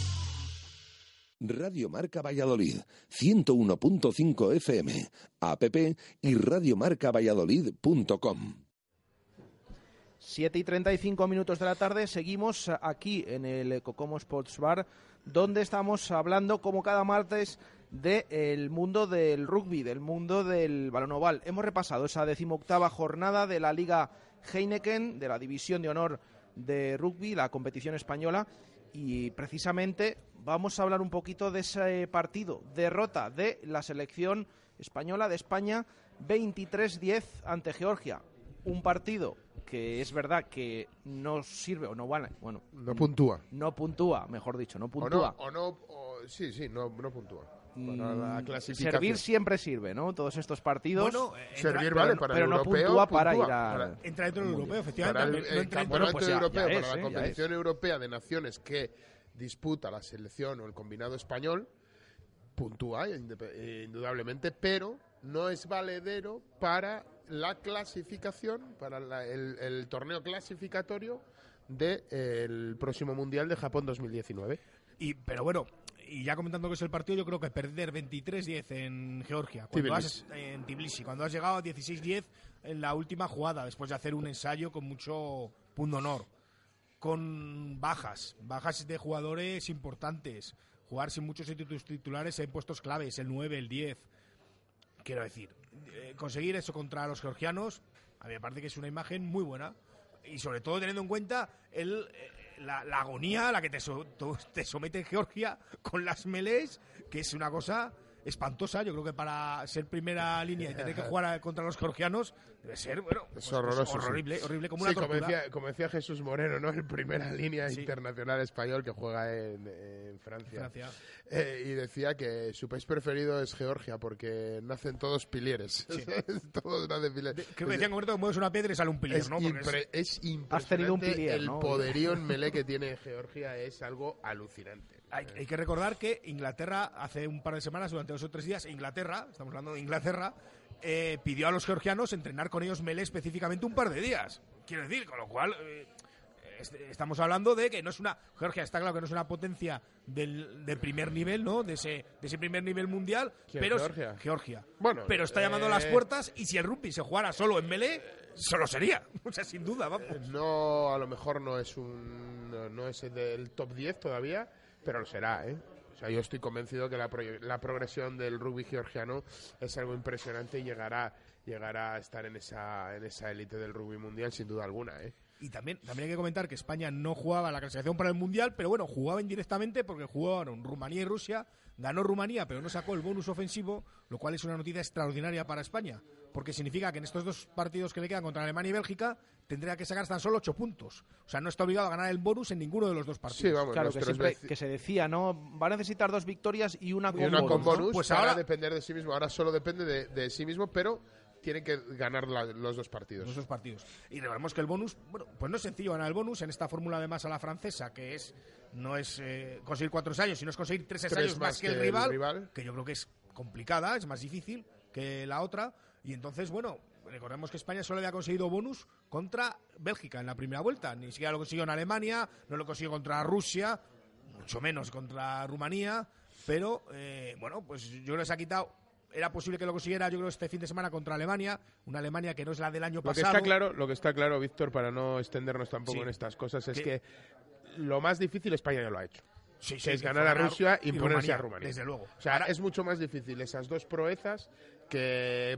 Radio Marca Valladolid, 101.5 FM, app y radiomarcavalladolid.com. 7 y 35 minutos de la tarde, seguimos aquí en el Cocomo Sports Bar, donde estamos hablando, como cada martes, del mundo del rugby, del mundo del balonmano. Hemos repasado esa decimoctava jornada de la Liga Heineken, de la División de Honor de Rugby, la competición española, y precisamente vamos a hablar un poquito de ese partido, derrota de la selección española de España 23-10 ante Georgia. Un partido que es verdad que no sirve o no vale, bueno, no puntúa. No puntúa, mejor dicho, no puntúa. O no, o no sí, sí, no, no puntúa. Mm, servir siempre sirve, ¿no? Todos estos partidos. Bueno, servir vale para pero el no europeo, puntúa para ir a. Entra dentro del europeo, efectivamente. Para el, no campeonato pues ya- europeo, ya para es, la ¿eh? Competición europea de naciones que disputa la selección o el combinado español, puntúa eh, indudablemente, pero no es valedero para la clasificación, para la- el, el torneo clasificatorio del próximo Mundial de Japón 2019. Y, pero bueno, y ya comentando que es el partido, yo creo que perder 23-10 en Georgia, cuando has, en Tbilisi, cuando has llegado a 16-10 en la última jugada, después de hacer un ensayo con mucho punto honor, con bajas, bajas de jugadores importantes, jugar sin muchos titulares en puestos claves, el 9, el 10. Quiero decir, eh, conseguir eso contra los georgianos, a mí me parece que es una imagen muy buena. Y sobre todo teniendo en cuenta el, eh, la, agonía a la que te, so- te somete Georgia con las melees, que es una cosa espantosa. Yo creo que para ser primera línea y tener que jugar contra los georgianos debe ser, bueno, pues, Es pues, sí. horrible, horrible, como Sí, una como tortura. decía, como decía Jesús Moreno, ¿no? El primera línea Sí. internacional español que juega en, en Francia. Francia. Eh, y decía que su país preferido es Georgia porque nacen todos pilieres. Sí. todos nacen pilieres. Creo que decían en concreto que mueves una piedra y sale un pilier, es, ¿no? Es- impre- es Has tenido un impresionante pilier, el ¿no? poderío en melee que tiene Georgia es algo alucinante. Hay, hay que recordar que Inglaterra, hace un par de semanas, durante dos o tres días, Inglaterra, estamos hablando de Inglaterra, eh, pidió a los georgianos entrenar con ellos melee específicamente un par de días. Quiero decir, con lo cual eh, est- estamos hablando de que no es una. Georgia está claro que no es una potencia del, de primer nivel, ¿no? De ese, de ese primer nivel mundial. ¿Quién, pero Georgia? Georgia. Bueno, pero está llamando a las eh, puertas y si el rugby se jugara solo en melee, solo sería. O sea, sin duda, vamos. No, a lo mejor no es un no, es el del top 10 todavía, pero lo será, ¿eh? O sea, yo estoy convencido que la, pro- la progresión del rugby georgiano es algo impresionante y llegará llegará a estar en esa en esa élite del rugby mundial sin duda alguna, ¿eh? Y también, también hay que comentar que España no jugaba la clasificación para el Mundial, pero bueno, jugaba indirectamente porque jugaron Rumanía y Rusia. Ganó Rumanía, pero no sacó el bonus ofensivo, lo cual es una noticia extraordinaria para España, porque significa que en estos dos partidos que le quedan contra Alemania y Bélgica tendría que sacar tan solo ocho puntos. O sea, no está obligado a ganar el bonus en ninguno de los dos partidos. Sí, vamos, Claro, que siempre que se decía, ¿no? Va a necesitar dos victorias y una con y una con bonus, ¿no? bonus Pues ahora- depender de sí mismo. Ahora solo depende de, de sí mismo, pero tiene que ganar la- los dos partidos. los dos partidos. Y recordemos que el bonus, bueno, pues no es sencillo ganar el bonus en esta fórmula además a la francesa, que es no es eh, conseguir cuatro ensayos, sino es conseguir tres Tres ensayos más, más que, el, que el rival, rival. que yo creo que es complicada, es más difícil que la otra. Y entonces, bueno, recordemos que España solo había conseguido bonus contra Bélgica en la primera vuelta. Ni siquiera lo consiguió en Alemania, no lo consiguió contra Rusia, mucho menos contra Rumanía. Pero, eh, bueno, pues yo se ha quitado era posible que lo consiguiera, yo creo, este fin de semana contra Alemania, una Alemania que no es la del año Lo que pasado. está claro, lo que está claro, Víctor, para no extendernos tampoco Sí. en estas cosas, es Que- que lo más difícil España ya lo ha hecho. Sí, que sí, es que ganar a Rusia y y imponerse Rumanía, a Rumanía. desde luego. O sea, Ahora- es mucho más difícil esas dos proezas que,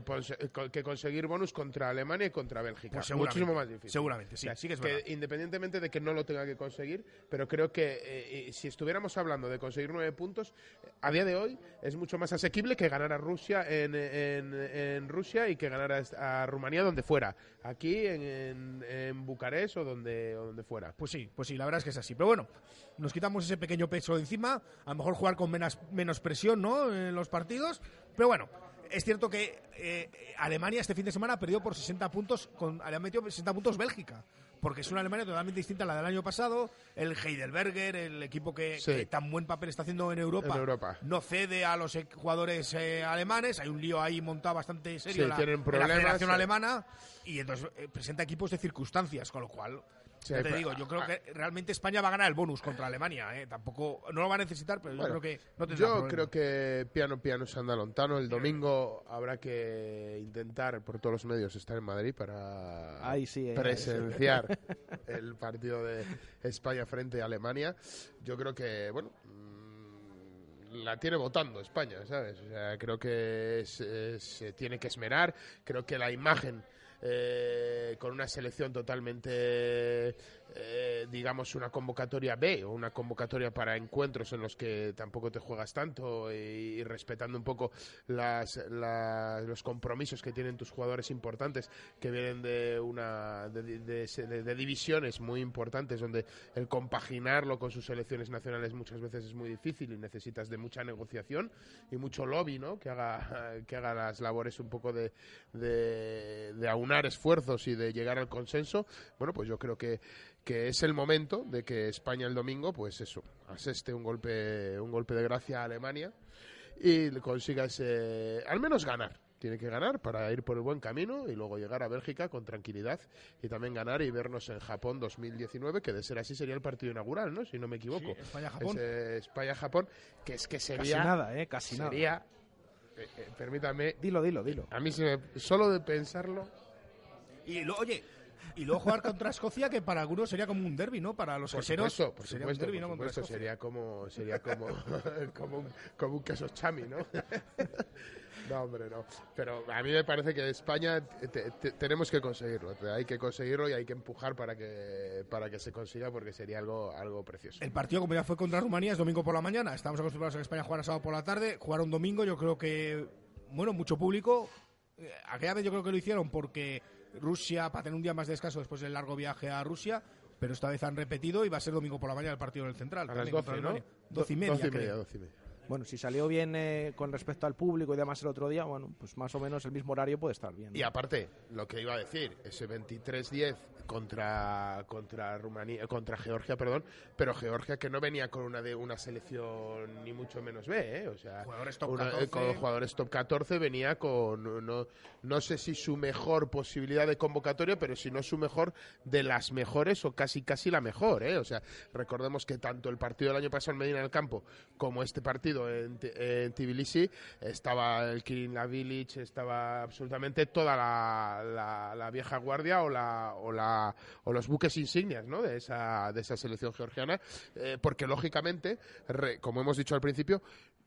que conseguir bonus contra Alemania y contra Bélgica. Pues Muchísimo más difícil. seguramente, sí, O sea, sí que es verdad. independientemente de que no lo tenga que conseguir, pero creo que eh, eh, si estuviéramos hablando de conseguir nueve puntos, a día de hoy es mucho más asequible que ganar a Rusia en, en- en Rusia y que ganar a, a Rumanía donde fuera. Aquí en, en- en Bucarest o donde, o donde fuera. Pues sí, pues sí, la verdad es que es así. Pero bueno, nos quitamos ese pequeño peso de encima, a lo mejor jugar con menos, menos presión, ¿no? En los partidos. Pero bueno, es cierto que eh, Alemania este fin de semana perdió por 60 puntos, con, le ha metido 60 puntos Bélgica. Porque es una Alemania totalmente distinta a la del año pasado. El Heidelberger, el equipo que, Sí. que tan buen papel está haciendo en Europa, En Europa. no cede a los jugadores eh, alemanes. Hay un lío ahí montado bastante serio Sí, la, tienen en la problemas, Federación sí. Alemana. Y entonces eh, presenta equipos de circunstancias, con lo cual Sí, ya te pero- digo, yo creo que realmente España va a ganar el bonus contra Alemania. ¿eh? Tampoco, no lo va a necesitar, pero Bueno, yo creo que no tendrá Yo problema. creo que piano piano se anda lontano. El domingo habrá que intentar por todos los medios estar en Madrid para Ahí sí, eh. presenciar el partido de España frente a Alemania. Yo creo que, bueno, mm, la tiene votando España, ¿sabes? O sea, creo que se, se tiene que esmerar. Creo que la imagen eh, con una selección totalmente, eh, digamos, una convocatoria B o una convocatoria para encuentros en los que tampoco te juegas tanto y, respetando un poco las, la- los compromisos que tienen tus jugadores importantes que vienen de una de, de- de- de divisiones muy importantes donde el compaginarlo con sus selecciones nacionales muchas veces es muy difícil y necesitas de mucha negociación y mucho lobby, ¿no? Que haga que haga las labores un poco de, de aunar esfuerzos y de llegar al consenso. Bueno, pues yo creo que que es el momento de que España el domingo, pues eso, aseste un golpe un golpe de gracia a Alemania y consiga ese, al menos ganar. Tiene que ganar para ir por el buen camino y luego llegar a Bélgica con tranquilidad y también ganar y vernos en Japón 2019, que de ser así sería el partido inaugural, ¿no? Si no me equivoco. Sí, España-Japón. España-Japón, que es que Casi sería... nada, ¿eh? Casi nada. sería, eh, eh, permítame... Dilo, dilo, dilo. A mí se me- solo de pensarlo... Y luego, oye, y luego jugar contra Escocia, que para algunos sería como un derby, ¿no? Para los Por queseros supuesto, por sería un supuesto, derbi, por ¿no? Supuesto, sería como sería como como un, como un queso chami, ¿no? no, hombre, no. Pero a mí me parece que España te- te- tenemos que conseguirlo, hay que conseguirlo y hay que empujar para que para que se consiga porque sería algo algo precioso. El partido, como ya fue contra Rumanía, es domingo por la mañana. Estamos acostumbrados a que España jugara sábado por la tarde. Jugar un domingo, yo creo que, bueno, mucho público. Eh, Aquella vez yo creo que lo hicieron porque Rusia, para tener un día más de descanso después del largo viaje a Rusia, pero esta vez han repetido y va a ser domingo por la mañana el partido del Central. A las también contra 12, ¿no? Alemania. Doce y media, Doce y creo. media, doce y media. Bueno, si salió bien eh, con respecto al público y demás el otro día, bueno, pues más o menos el mismo horario puede estar bien. ¿no? Y aparte, lo que iba a decir, ese 23-10 contra contra Rumanía, contra Georgia, perdón, pero Georgia que no venía con una de una selección ni mucho menos B, ¿eh? o sea, Jugadores top una- 14. eh, con jugadores top 14 venía con no, no sé si su mejor posibilidad de convocatoria, pero si no su mejor de las mejores o casi casi la mejor, ¿eh? o sea, recordemos que tanto el partido del año pasado en Medina del Campo como este partido en, Tbilisi estaba el Kirin Lavilic, estaba absolutamente toda la, la- vieja guardia o la o los buques insignias ¿no? de esa de esa selección georgiana, eh, porque lógicamente, re- como hemos dicho al principio,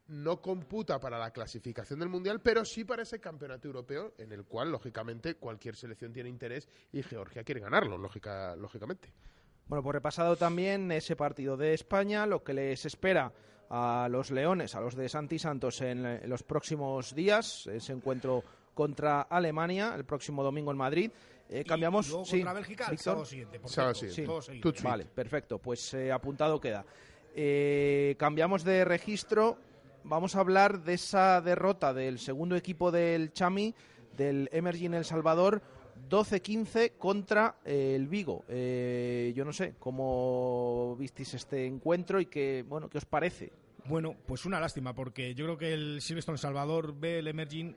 no computa para la clasificación del mundial, pero sí para ese campeonato europeo en el cual lógicamente cualquier selección tiene interés y Georgia quiere ganarlo, lógica, lógicamente. Bueno, pues repasado también ese partido de España, lo que les espera a los Leones, a los de Santi Santos en, eh, en los próximos días, ese encuentro contra Alemania, el próximo domingo en Madrid. Eh, cambiamos, y luego sí, contra Bélgica el Víctor. sábado siguiente, por Sábado cierto. siguiente. Todo seguido. Tutsi. Vale, perfecto, pues eh, apuntado queda. Eh, cambiamos de registro, vamos a hablar de esa derrota del segundo equipo del Chami, del Emerging El Salvador, 12-15 contra eh, el Vigo. Eh, yo no sé cómo visteis este encuentro y qué, bueno, qué os parece. Bueno, pues una lástima, porque yo creo que el Silverstone Salvador B, el Emerging,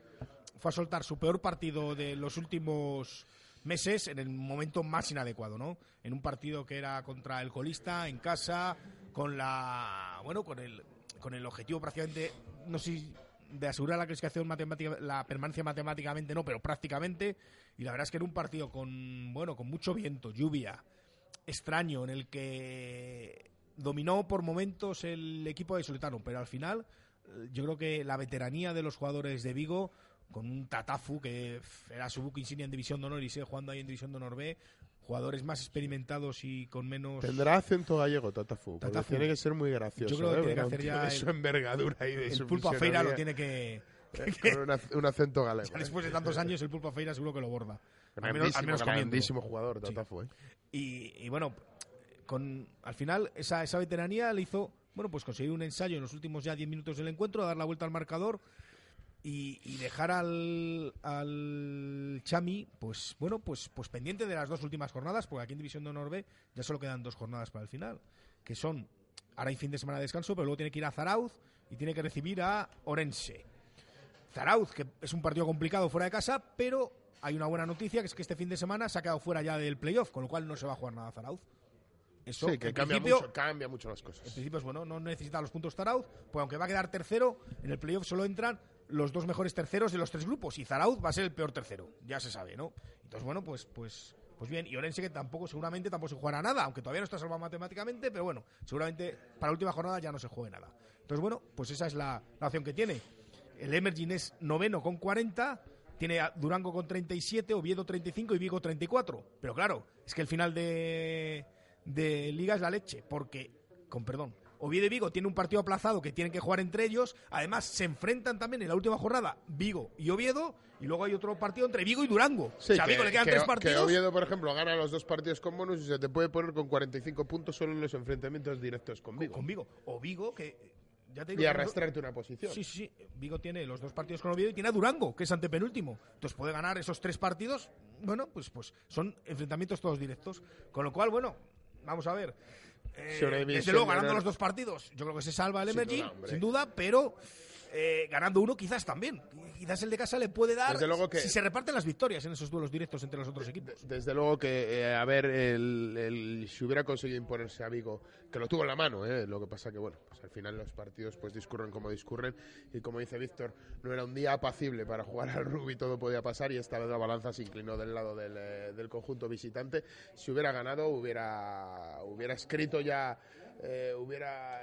fue a soltar su peor partido de los últimos meses en el momento más inadecuado, ¿no? En un partido que era contra el colista, en casa, con la. Bueno, con el, con el objetivo prácticamente, no sé de asegurar la clasificación matemática, la permanencia matemáticamente no, pero prácticamente. Y la verdad es que era un partido con, bueno, con mucho viento, lluvia, extraño, en el que dominó por momentos el equipo de Soletano, pero al final eh, yo creo que la veteranía de los jugadores de Vigo con un Tatafu que era su buque insignia en División de Honor y sigue jugando ahí en División de Honor B. Jugadores más experimentados y con menos. Tendrá acento gallego, Tatafu. porque Tatafu. Tiene que ser muy gracioso. Yo creo que ¿eh? tiene que hacer ya su envergadura de el su Pulpo Feira lo tiene que. eh, con un ac- un acento galego. Ya después de tantos años, el Pulpo Feira seguro que lo borda. Al menos, Grandísimo, al menos grandísimo jugador, Sí. Tatafu. ¿eh? Y, y bueno, con, al final esa, esa veteranía le hizo, bueno, pues conseguir un ensayo en los últimos ya 10 minutos del encuentro, dar la vuelta al marcador y, y dejar al, al Chami, pues bueno, pues, pues pendiente de las dos últimas jornadas, porque aquí en División de Honor B ya solo quedan dos jornadas para el final, que son, ahora hay fin de semana de descanso, pero luego tiene que ir a Zarauz y tiene que recibir a Orense. Zarauz, que es un partido complicado fuera de casa, pero hay una buena noticia, que es que este fin de semana se ha quedado fuera ya del playoff, con lo cual no se va a jugar nada Zarauz. Eso, sí, que cambia mucho, cambia mucho las cosas. en principio es bueno, no necesita los puntos Zarauz, pues aunque va a quedar tercero, en el playoff solo entran los dos mejores terceros de los tres grupos y Zarauz va a ser el peor tercero, ya se sabe, ¿no? Entonces, bueno, pues pues pues bien, y Orense que tampoco seguramente tampoco se jugará nada, aunque todavía no está salvado matemáticamente, pero bueno, seguramente para la última jornada ya no se juegue nada. Entonces, bueno, pues esa es la, la opción que tiene. El Emerging es noveno con 40, tiene a Durango con 37, Oviedo 35 y Vigo 34. Pero claro, es que el final de, de Liga es la leche, porque, con perdón, Oviedo y Vigo tienen un partido aplazado que tienen que jugar entre ellos. Además, se enfrentan también en la última jornada Vigo y Oviedo. Y luego hay otro partido entre Vigo y Durango. Sí, o sea, a que, Vigo le quedan que- tres que partidos. Oviedo, por ejemplo, gana los dos partidos con bonus y se te puede poner con 45 puntos solo en los enfrentamientos directos con Vigo. Con Vigo. O Vigo, que ya te Y digo, que los- arrastrarte una posición. Sí, sí, sí. Vigo tiene los dos partidos con Oviedo y tiene a Durango, que es antepenúltimo. Entonces puede ganar esos tres partidos. Bueno, pues, pues son enfrentamientos todos directos. Con lo cual, bueno, vamos a ver. Eh, desde luego, ganando los dos partidos, yo creo que se salva el Emerging, sin duda, pero eh, ganando uno quizás también. Quizás el de casa le puede dar Desde luego que- si se reparten las victorias en esos duelos directos entre los otros equipos. Desde luego que, eh, a ver, el, el- si hubiera conseguido imponerse a Vigo, que lo tuvo en la mano, ¿eh? lo que pasa que, bueno, pues al final los partidos pues discurren como discurren y como dice Víctor, no era un día apacible para jugar al rugby, todo podía pasar y esta vez la balanza se inclinó del lado del, eh, del conjunto visitante. Si hubiera ganado, hubiera, hubiera escrito ya, eh, hubiera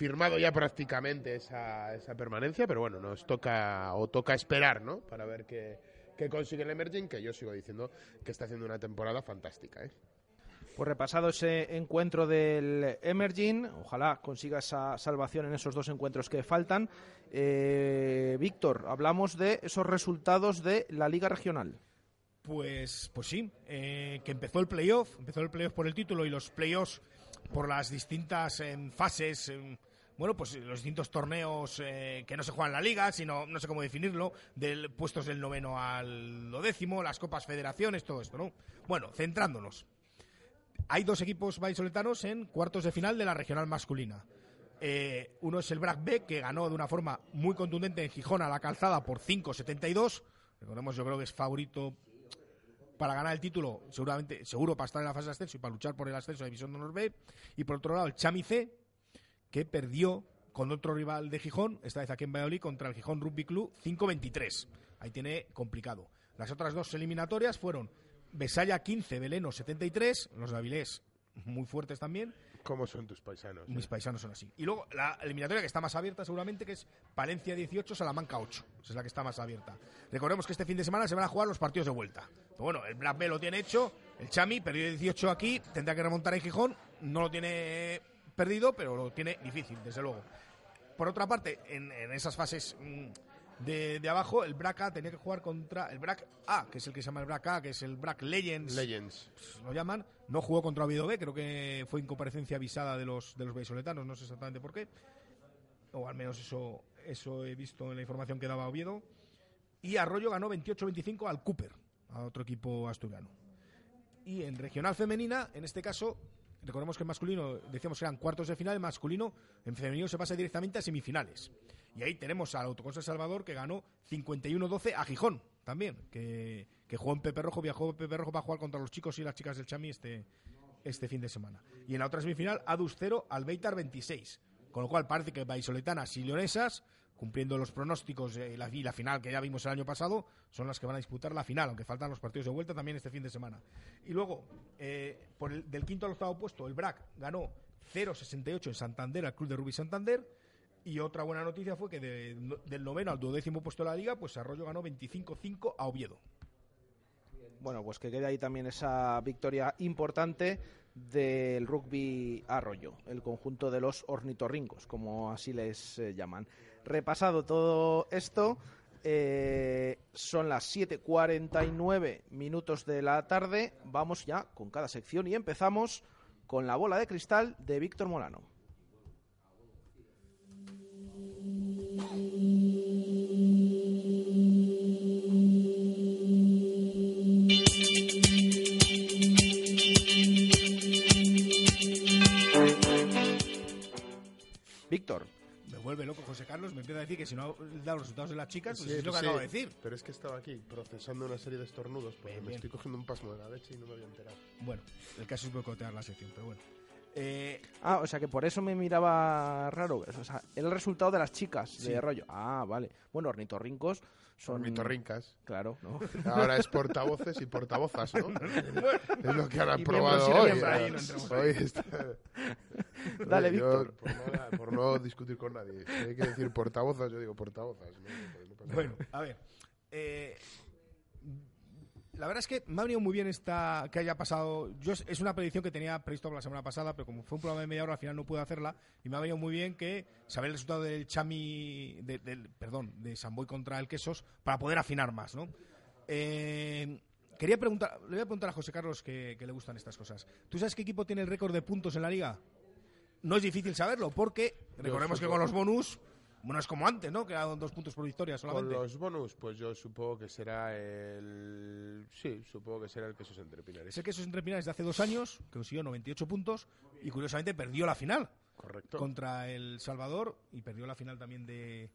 firmado ya prácticamente esa, esa permanencia, pero bueno, nos toca o toca esperar, ¿no? Para ver qué, qué consigue el Emerging, que yo sigo diciendo que está haciendo una temporada fantástica, ¿eh? Pues repasado ese encuentro del Emerging, ojalá consiga esa salvación en esos dos encuentros que faltan. Eh, Víctor, hablamos de esos resultados de la Liga Regional. Pues, pues sí, eh, que empezó el playoff, empezó el playoff por el título y los playoffs por las distintas fases, bueno, pues los distintos torneos eh, que no se juegan en la liga, sino, no sé cómo definirlo, del puestos del noveno al lo décimo, las copas federaciones, todo esto, ¿no? Bueno, centrándonos. Hay dos equipos vallisoletanos en cuartos de final de la regional masculina. Eh, uno es el Brac B, que ganó de una forma muy contundente en Gijón a la calzada por 5-72. Recordemos, yo creo que es favorito para ganar el título, seguramente, seguro para estar en la fase de ascenso y para luchar por el ascenso a División de Honor B. Y por otro lado, el Chami C, que perdió con otro rival de Gijón, esta vez aquí en Valladolid, contra el Gijón Rugby Club 5-23. Ahí tiene complicado. Las otras dos eliminatorias fueron Besaya 15, Veleno 73, los de Avilés muy fuertes también. ¿Cómo son tus paisanos? Mis paisanos son así. Y luego la eliminatoria que está más abierta seguramente que es Palencia 18, Salamanca 8. Esa es la que está más abierta. Recordemos que este fin de semana se van a jugar los partidos de vuelta. Pero bueno, el Black B lo tiene hecho, el Chami perdió 18 aquí, tendrá que remontar en Gijón, no lo tiene perdido, pero lo tiene difícil, desde luego. Por otra parte, en, en esas fases mm, de, de abajo, el BRAC A tenía que jugar contra el BRAC A, que es el que se llama el BRAC A, que es el BRAC Legends. Legends. pues, lo llaman. No jugó contra Oviedo B, creo que fue incomparecencia avisada de los, de los vallisoletanos, no sé exactamente por qué. O al menos eso, eso he visto en la información que daba Oviedo. Y Arroyo ganó 28-25 al Cooper, a otro equipo asturiano. Y en regional femenina, en este caso, recordemos que en masculino decíamos que eran cuartos de final, en masculino, en femenino se pasa directamente a semifinales. Y ahí tenemos al Autoconsa Salvador que ganó 51-12 a Gijón también, que, que jugó en Pepe Rojo, viajó Pepe Rojo para jugar contra los chicos y las chicas del Chami este, este fin de semana. Y en la otra semifinal, Adus 0 al Beitar 26. Con lo cual parece que Vallisoletanas y Leonesas, cumpliendo los pronósticos eh, y la final que ya vimos el año pasado, son las que van a disputar la final, aunque faltan los partidos de vuelta también este fin de semana. Y luego, eh, por el, del quinto al octavo puesto, el BRAC ganó 0-68 en Santander al Club de Rugby Santander. Y otra buena noticia fue que de- del noveno al duodécimo puesto de la liga, pues Arroyo ganó 25-5 a Oviedo. Bueno, pues que quede ahí también esa victoria importante del rugby Arroyo, el conjunto de los ornitorrincos, como así les eh, llaman. Repasado todo esto, eh, son las 7.49 minutos de la tarde, vamos ya con cada sección y empezamos con la bola de cristal de Víctor Molano. Víctor. Vuelve loco José Carlos, me empieza a decir que si no da los resultados de las chicas, pues Sí, es lo que sí, acabo de decir. Pero es que estaba aquí procesando una serie de estornudos porque Bien, me bien. estoy cogiendo un pasmo de la leche y no me había enterado. Bueno, el caso es boicotear la sección, pero bueno. Eh, Ah, o sea que por eso me miraba raro. O sea, el resultado de las chicas Sí. de rollo. Ah, vale. Bueno, ornitorrincos son. Ornitorrincas. Claro, ¿no? Ahora es portavoces y portavozas, ¿no? es lo que han y hoy. miembros, ahí no entramos ahí. Hoy está- Dale, Víctor. Por no, por no discutir con nadie. Si hay que decir portavozas, yo digo portavozas. ¿no? No pasa Bueno, a ver. eh, la verdad es que me ha venido muy bien esta que haya pasado. Yo es- una predicción que tenía previsto para la semana pasada, pero como fue un programa de media hora, al final no pude hacerla. Y me ha venido muy bien que saber el resultado del Chami, de- del, perdón, de Samboy contra el Quesos para poder afinar más, ¿no? Eh, quería preguntar, le voy a preguntar a José Carlos que, que le gustan estas cosas. ¿Tú sabes qué equipo tiene el récord de puntos en la liga? No es difícil saberlo, porque recordemos que con los bonus, bueno, es como antes, ¿no? Que eran dos puntos por victoria Con solamente. los bonus, pues yo supongo que será el. Sí, supongo que será el quesos entre pinares. Sé que esos entre Pinares de hace dos años que consiguió 98 puntos y curiosamente perdió la final Correcto. contra el Salvador y perdió la final también de,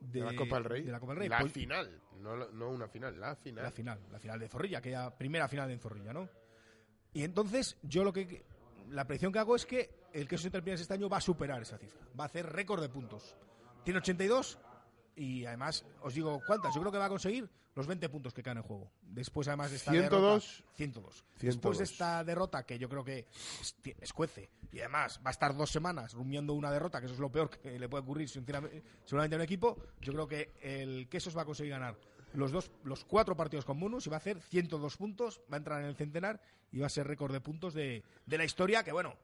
De la Copa del Rey. de la Copa del Rey. La Pues- final, no, no una final, la final. la final, la final de Zorrilla, aquella primera final en Zorrilla, ¿no? Y entonces yo lo que la predicción que hago es que el queso entre Pinares este año va a superar esa cifra, va a hacer récord de puntos. Tiene 82 y además os digo cuántas, yo creo que va a conseguir los 20 puntos que quedan en juego. Después además de esta 102. derrota, 102. 102. Después de esta derrota que yo creo que escuece y además va a estar dos semanas rumiando una derrota, que eso es lo peor que le puede ocurrir seguramente a un equipo, yo creo que el Quesos va a conseguir ganar los dos los cuatro partidos con bonus y va a hacer 102 puntos, va a entrar en el centenar y va a ser récord de puntos de, de la historia, que bueno,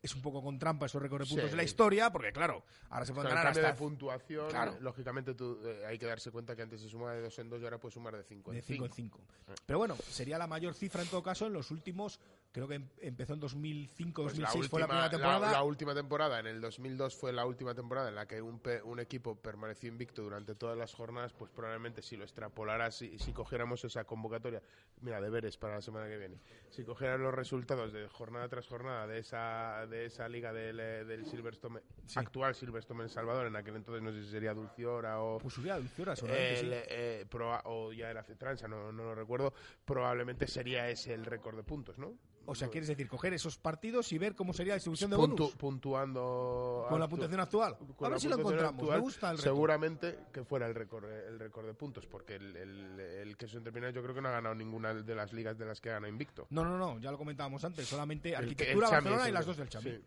es un poco con trampa esos récords de puntos Sí. de la historia, porque claro, ahora se pueden el ganar cambio hasta de puntuación, Claro. lógicamente tú, eh, hay que darse cuenta que antes se sumaba de dos en dos y ahora puedes sumar de cinco de en 5 cinco. en 5. Pero bueno, sería la mayor cifra en todo caso en los últimos, creo que em- empezó en 2005, Pues la 2006 fue la última- primera temporada. la última temporada, en el 2002 fue la última temporada en la que un, pe- un equipo permaneció invicto durante todas las jornadas, pues probablemente si lo extrapolaras, si, si cogiéramos esa convocatoria, mira, deberes para la semana que viene, si cogieran los resultados de jornada tras jornada de esa, de esa liga del, eh, del Silverstone, actual Silverstone en Salvador, en aquel entonces no sé si sería Dulciora o... Pues sería Dulciora, seguramente, el, sí. eh, o ya era Cetransa, no, no lo recuerdo, probablemente sería ese el récord de puntos, ¿no? O sea, quieres decir, coger esos partidos y ver cómo sería la distribución de Puntu- bonus. puntuando Con la puntuación actual. A ver si lo encontramos. actual, Me gusta el récord. seguramente que fuera el récord el récord de puntos porque el, el, el queso entre yo creo que no ha ganado ninguna de las ligas de las que gana invicto No, no, no, ya lo comentábamos antes. Solamente que- Arquitectura, Barcelona y las dos del Chami. sí.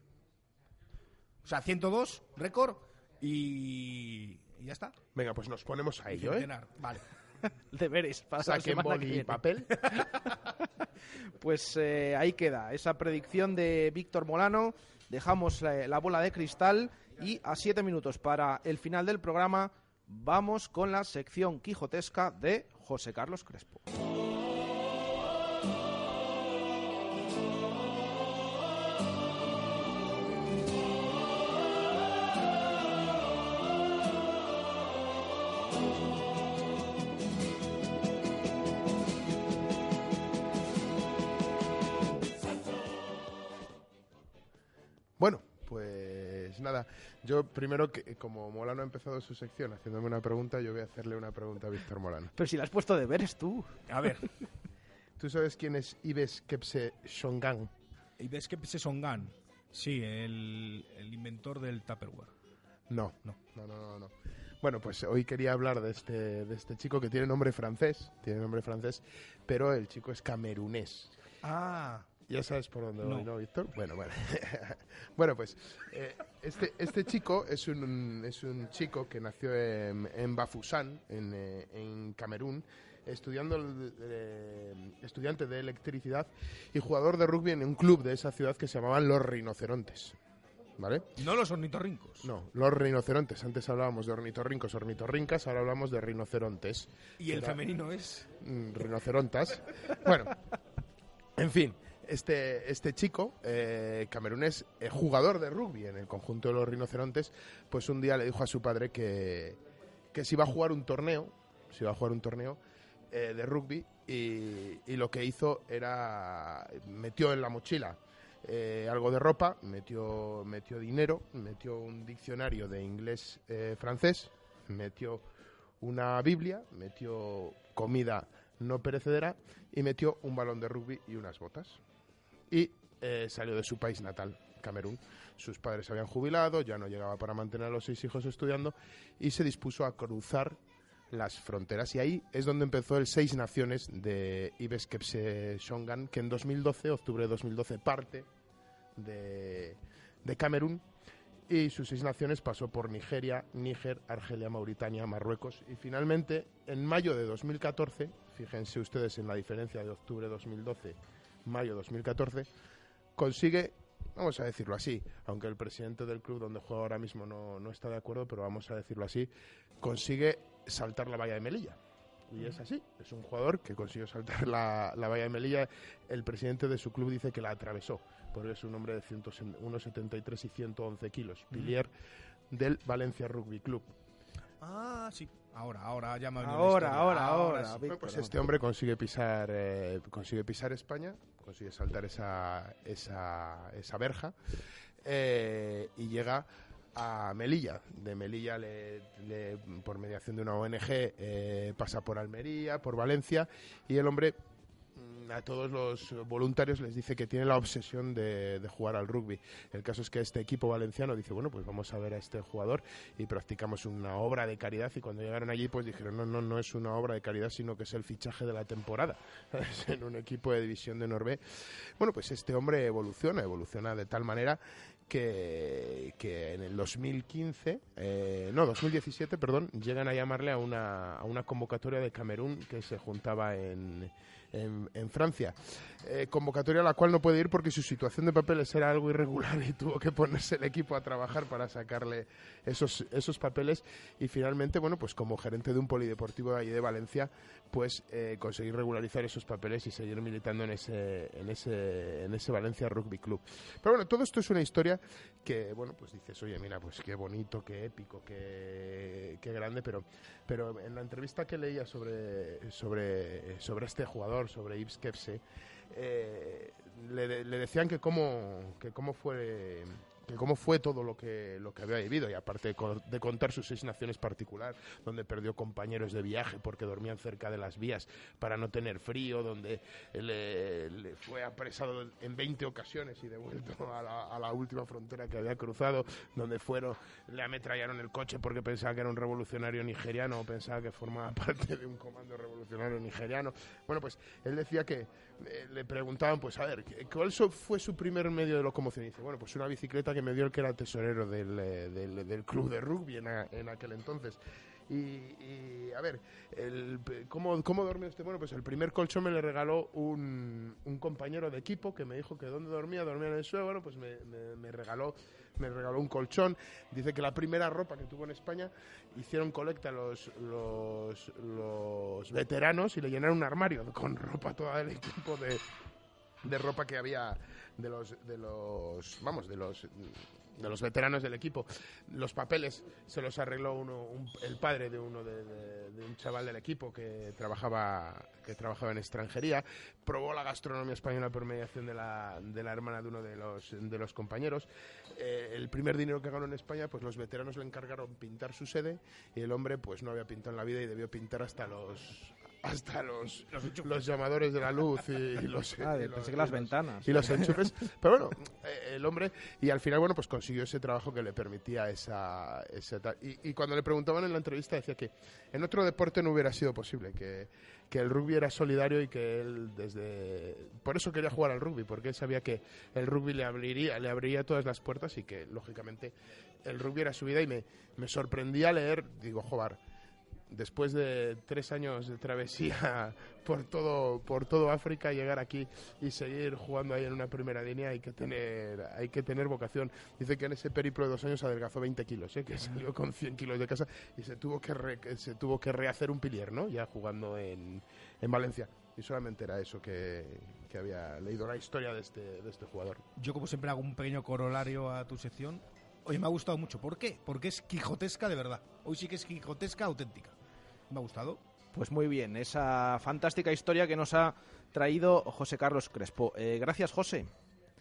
O sea, 102, récord y, y ya está. venga pues nos ponemos a ello ¿eh? Vale. Deberes para la saquen que boli y papel Pues eh, ahí queda esa predicción de Víctor Molano. Dejamos la, la bola de cristal y a siete minutos para el final del programa vamos con la sección quijotesca de José Carlos Crespo. Nada yo primero que como Molano ha empezado su sección haciéndome una pregunta yo voy a hacerle una pregunta a Víctor Molano Pero si la has puesto deberes tú. A ver. ¿tú sabes quién es Ives Kepse Shongan? Y ves que Songan. Sí, el, el inventor del Tupperware. No, No. no, no, no, no. Bueno, pues hoy quería hablar de este, de este chico que tiene nombre francés, tiene nombre francés, pero el chico es camerunés. Ah, ¿Ya sabes por dónde voy, no, Víctor? Bueno, bueno. Bueno, pues eh, este, este chico es un, es un chico que nació en, en Bafusán, en, eh, en Camerún, estudiando eh, estudiante de electricidad y jugador de rugby en un club de esa ciudad que se llamaban Los Rinocerontes. ¿Vale? No los ornitorrincos. No, los rinocerontes. Antes hablábamos de ornitorrincos, ornitorrincas, ahora hablamos de rinocerontes. Y el Era- femenino es. mm, rinocerontas. Bueno, en fin, este, este chico, eh, camerunés, eh, jugador de rugby en el conjunto de los rinocerontes, pues un día le dijo a su padre que, que si iba a jugar un torneo, si iba a jugar un torneo eh, de rugby y, y lo que hizo era metió en la mochila eh, algo de ropa, metió, metió dinero, metió un diccionario de inglés-francés, metió una Biblia, metió comida no perecedera y metió un balón de rugby y unas botas. Y eh, salió de su país natal, Camerún. Sus padres se habían jubilado, ya no llegaba para mantener a los seis hijos estudiando y se dispuso a cruzar las fronteras. Y ahí es donde empezó el Seis Naciones de Ives Kepse Shongan, que en 2012, octubre de 2012, parte de, de Camerún y sus seis naciones pasó por Nigeria, Níger, Argelia, Mauritania, Marruecos y finalmente en mayo de 2014, fíjense ustedes en la diferencia de octubre de 2012, mayo 2014, consigue, vamos a decirlo así, aunque el presidente del club donde juega ahora mismo no, no está de acuerdo, pero vamos a decirlo así, consigue saltar la valla de Melilla. Y es así, es un jugador que consiguió saltar la, la valla de Melilla. El presidente de su club dice que la atravesó, porque es un hombre de 100 1,73 y 111 kilos. Pilier del Valencia Rugby Club. Ah, sí. Ahora, ahora ya me ha Ahora, ahora, ahora, sí. Bueno, pues este hombre consigue pisar, eh, consigue pisar España, consigue saltar esa, esa, esa verja eh, y llega a Melilla. De Melilla, le, le- por mediación de una ONG, eh, pasa por Almería, por Valencia y el hombre a todos los voluntarios les dice que tiene la obsesión de, de jugar al rugby. El caso es que este equipo valenciano dice, bueno, pues vamos a ver a este jugador y practicamos una obra de caridad y cuando llegaron allí pues dijeron, no, no, no es una obra de caridad, sino que es el fichaje de la temporada en un equipo de división de Norvé. Bueno, pues este hombre evoluciona, evoluciona de tal manera que, que en el 2015, eh, no, 2017, perdón, llegan a llamarle a una, a una convocatoria de Camerún que se juntaba en, en, Francia. Eh, convocatoria a la cual no puede ir porque su situación de papeles era algo irregular y tuvo que ponerse el equipo a trabajar para sacarle esos, esos papeles y finalmente, bueno, pues como gerente de un polideportivo de allí de Valencia, pues eh, conseguir regularizar esos papeles y seguir militando en ese, en ese, en ese Valencia Rugby Club. Pero bueno, todo esto es una historia que, bueno, pues dices, oye, mira, pues qué bonito, qué épico, qué, qué grande, pero, pero en la entrevista que leía sobre, sobre, sobre este jugador, sobre Yves Kepse, eh, le, le decían que cómo, que cómo fue que cómo fue todo lo que lo que había vivido y aparte de, co- de contar sus seis naciones particular donde perdió compañeros de viaje porque dormían cerca de las vías para no tener frío donde le, le fue apresado en 20 ocasiones y devuelto a la, a la última frontera que había cruzado donde fueron le ametrallaron el coche porque pensaba que era un revolucionario nigeriano o pensaba que formaba parte de un comando revolucionario nigeriano. Bueno pues él decía que eh, le preguntaban, pues a ver, ¿qué- ¿cuál fue su primer medio de locomoción? Y dice, bueno, pues una bicicleta que me dio el que era tesorero del, eh, del, del club de rugby en, a- en aquel entonces. Y, a ver, ¿cómo, ¿cómo dormía usted? Bueno, pues el primer colchón me le regaló un, un compañero de equipo que me dijo que dónde dormía, dormía en el suelo, bueno, pues me, me- regaló me regaló un colchón. Dice que la primera ropa que tuvo en España hicieron colecta los, los, los veteranos y le llenaron un armario con ropa toda del equipo de, de ropa que había de los de los vamos de los de los veteranos del equipo. Los papeles se los arregló uno un- el padre de uno de, un chaval del equipo que trabajaba que trabajaba en extranjería. Probó la gastronomía española por mediación de la, de la hermana de uno de los de los compañeros. Eh, el primer dinero que ganó en España pues los veteranos le encargaron pintar su sede y el hombre pues no había pintado en la vida y debió pintar hasta los hasta los, los, llamadores de la luz y, los, ah, pensé que las ventanas. Y los enchufes. Pero bueno, eh, el hombre, y al final, bueno, pues consiguió ese trabajo que le permitía esa... y, y, cuando le preguntaban en la entrevista decía que en otro deporte no hubiera sido posible, que, que el rugby era solidario y que él desde... Por eso quería jugar al rugby, porque él sabía que el rugby le abriría, le abriría todas las puertas y que, lógicamente, el rugby era su vida y me, me sorprendía leer, digo, joder, después de tres años de travesía por todo por todo África llegar aquí y seguir jugando ahí en una primera línea hay que tener hay que tener vocación dice que en ese periplo de dos años adelgazó 20 kilos ¿eh? que salió con 100 kilos de casa y se tuvo que se tuvo que rehacer un pilier no ya jugando en, en Valencia y solamente era eso que, que, había leído la historia de este, de este jugador. Yo como siempre hago un pequeño corolario a tu sección. Hoy me ha gustado mucho. ¿Por qué? Porque es quijotesca de verdad. Hoy sí que es quijotesca auténtica me ha gustado. Pues muy bien, esa fantástica historia que nos ha traído José Carlos Crespo. Eh, gracias, José.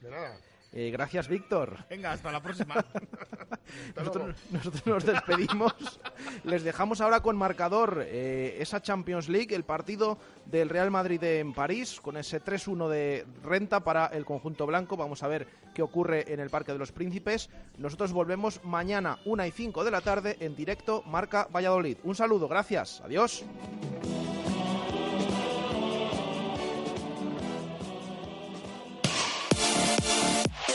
De nada. Eh, gracias, Víctor. Venga, hasta la próxima. nosotros, nos despedimos. Les dejamos ahora con marcador eh, esa Champions League, el partido del Real Madrid en París, con ese 3-1 de renta para el conjunto blanco. Vamos a ver qué ocurre en el Parque de los Príncipes. Nosotros volvemos mañana, 1 y 5 de la tarde, en directo, Marca Valladolid. Un saludo, gracias. Adiós.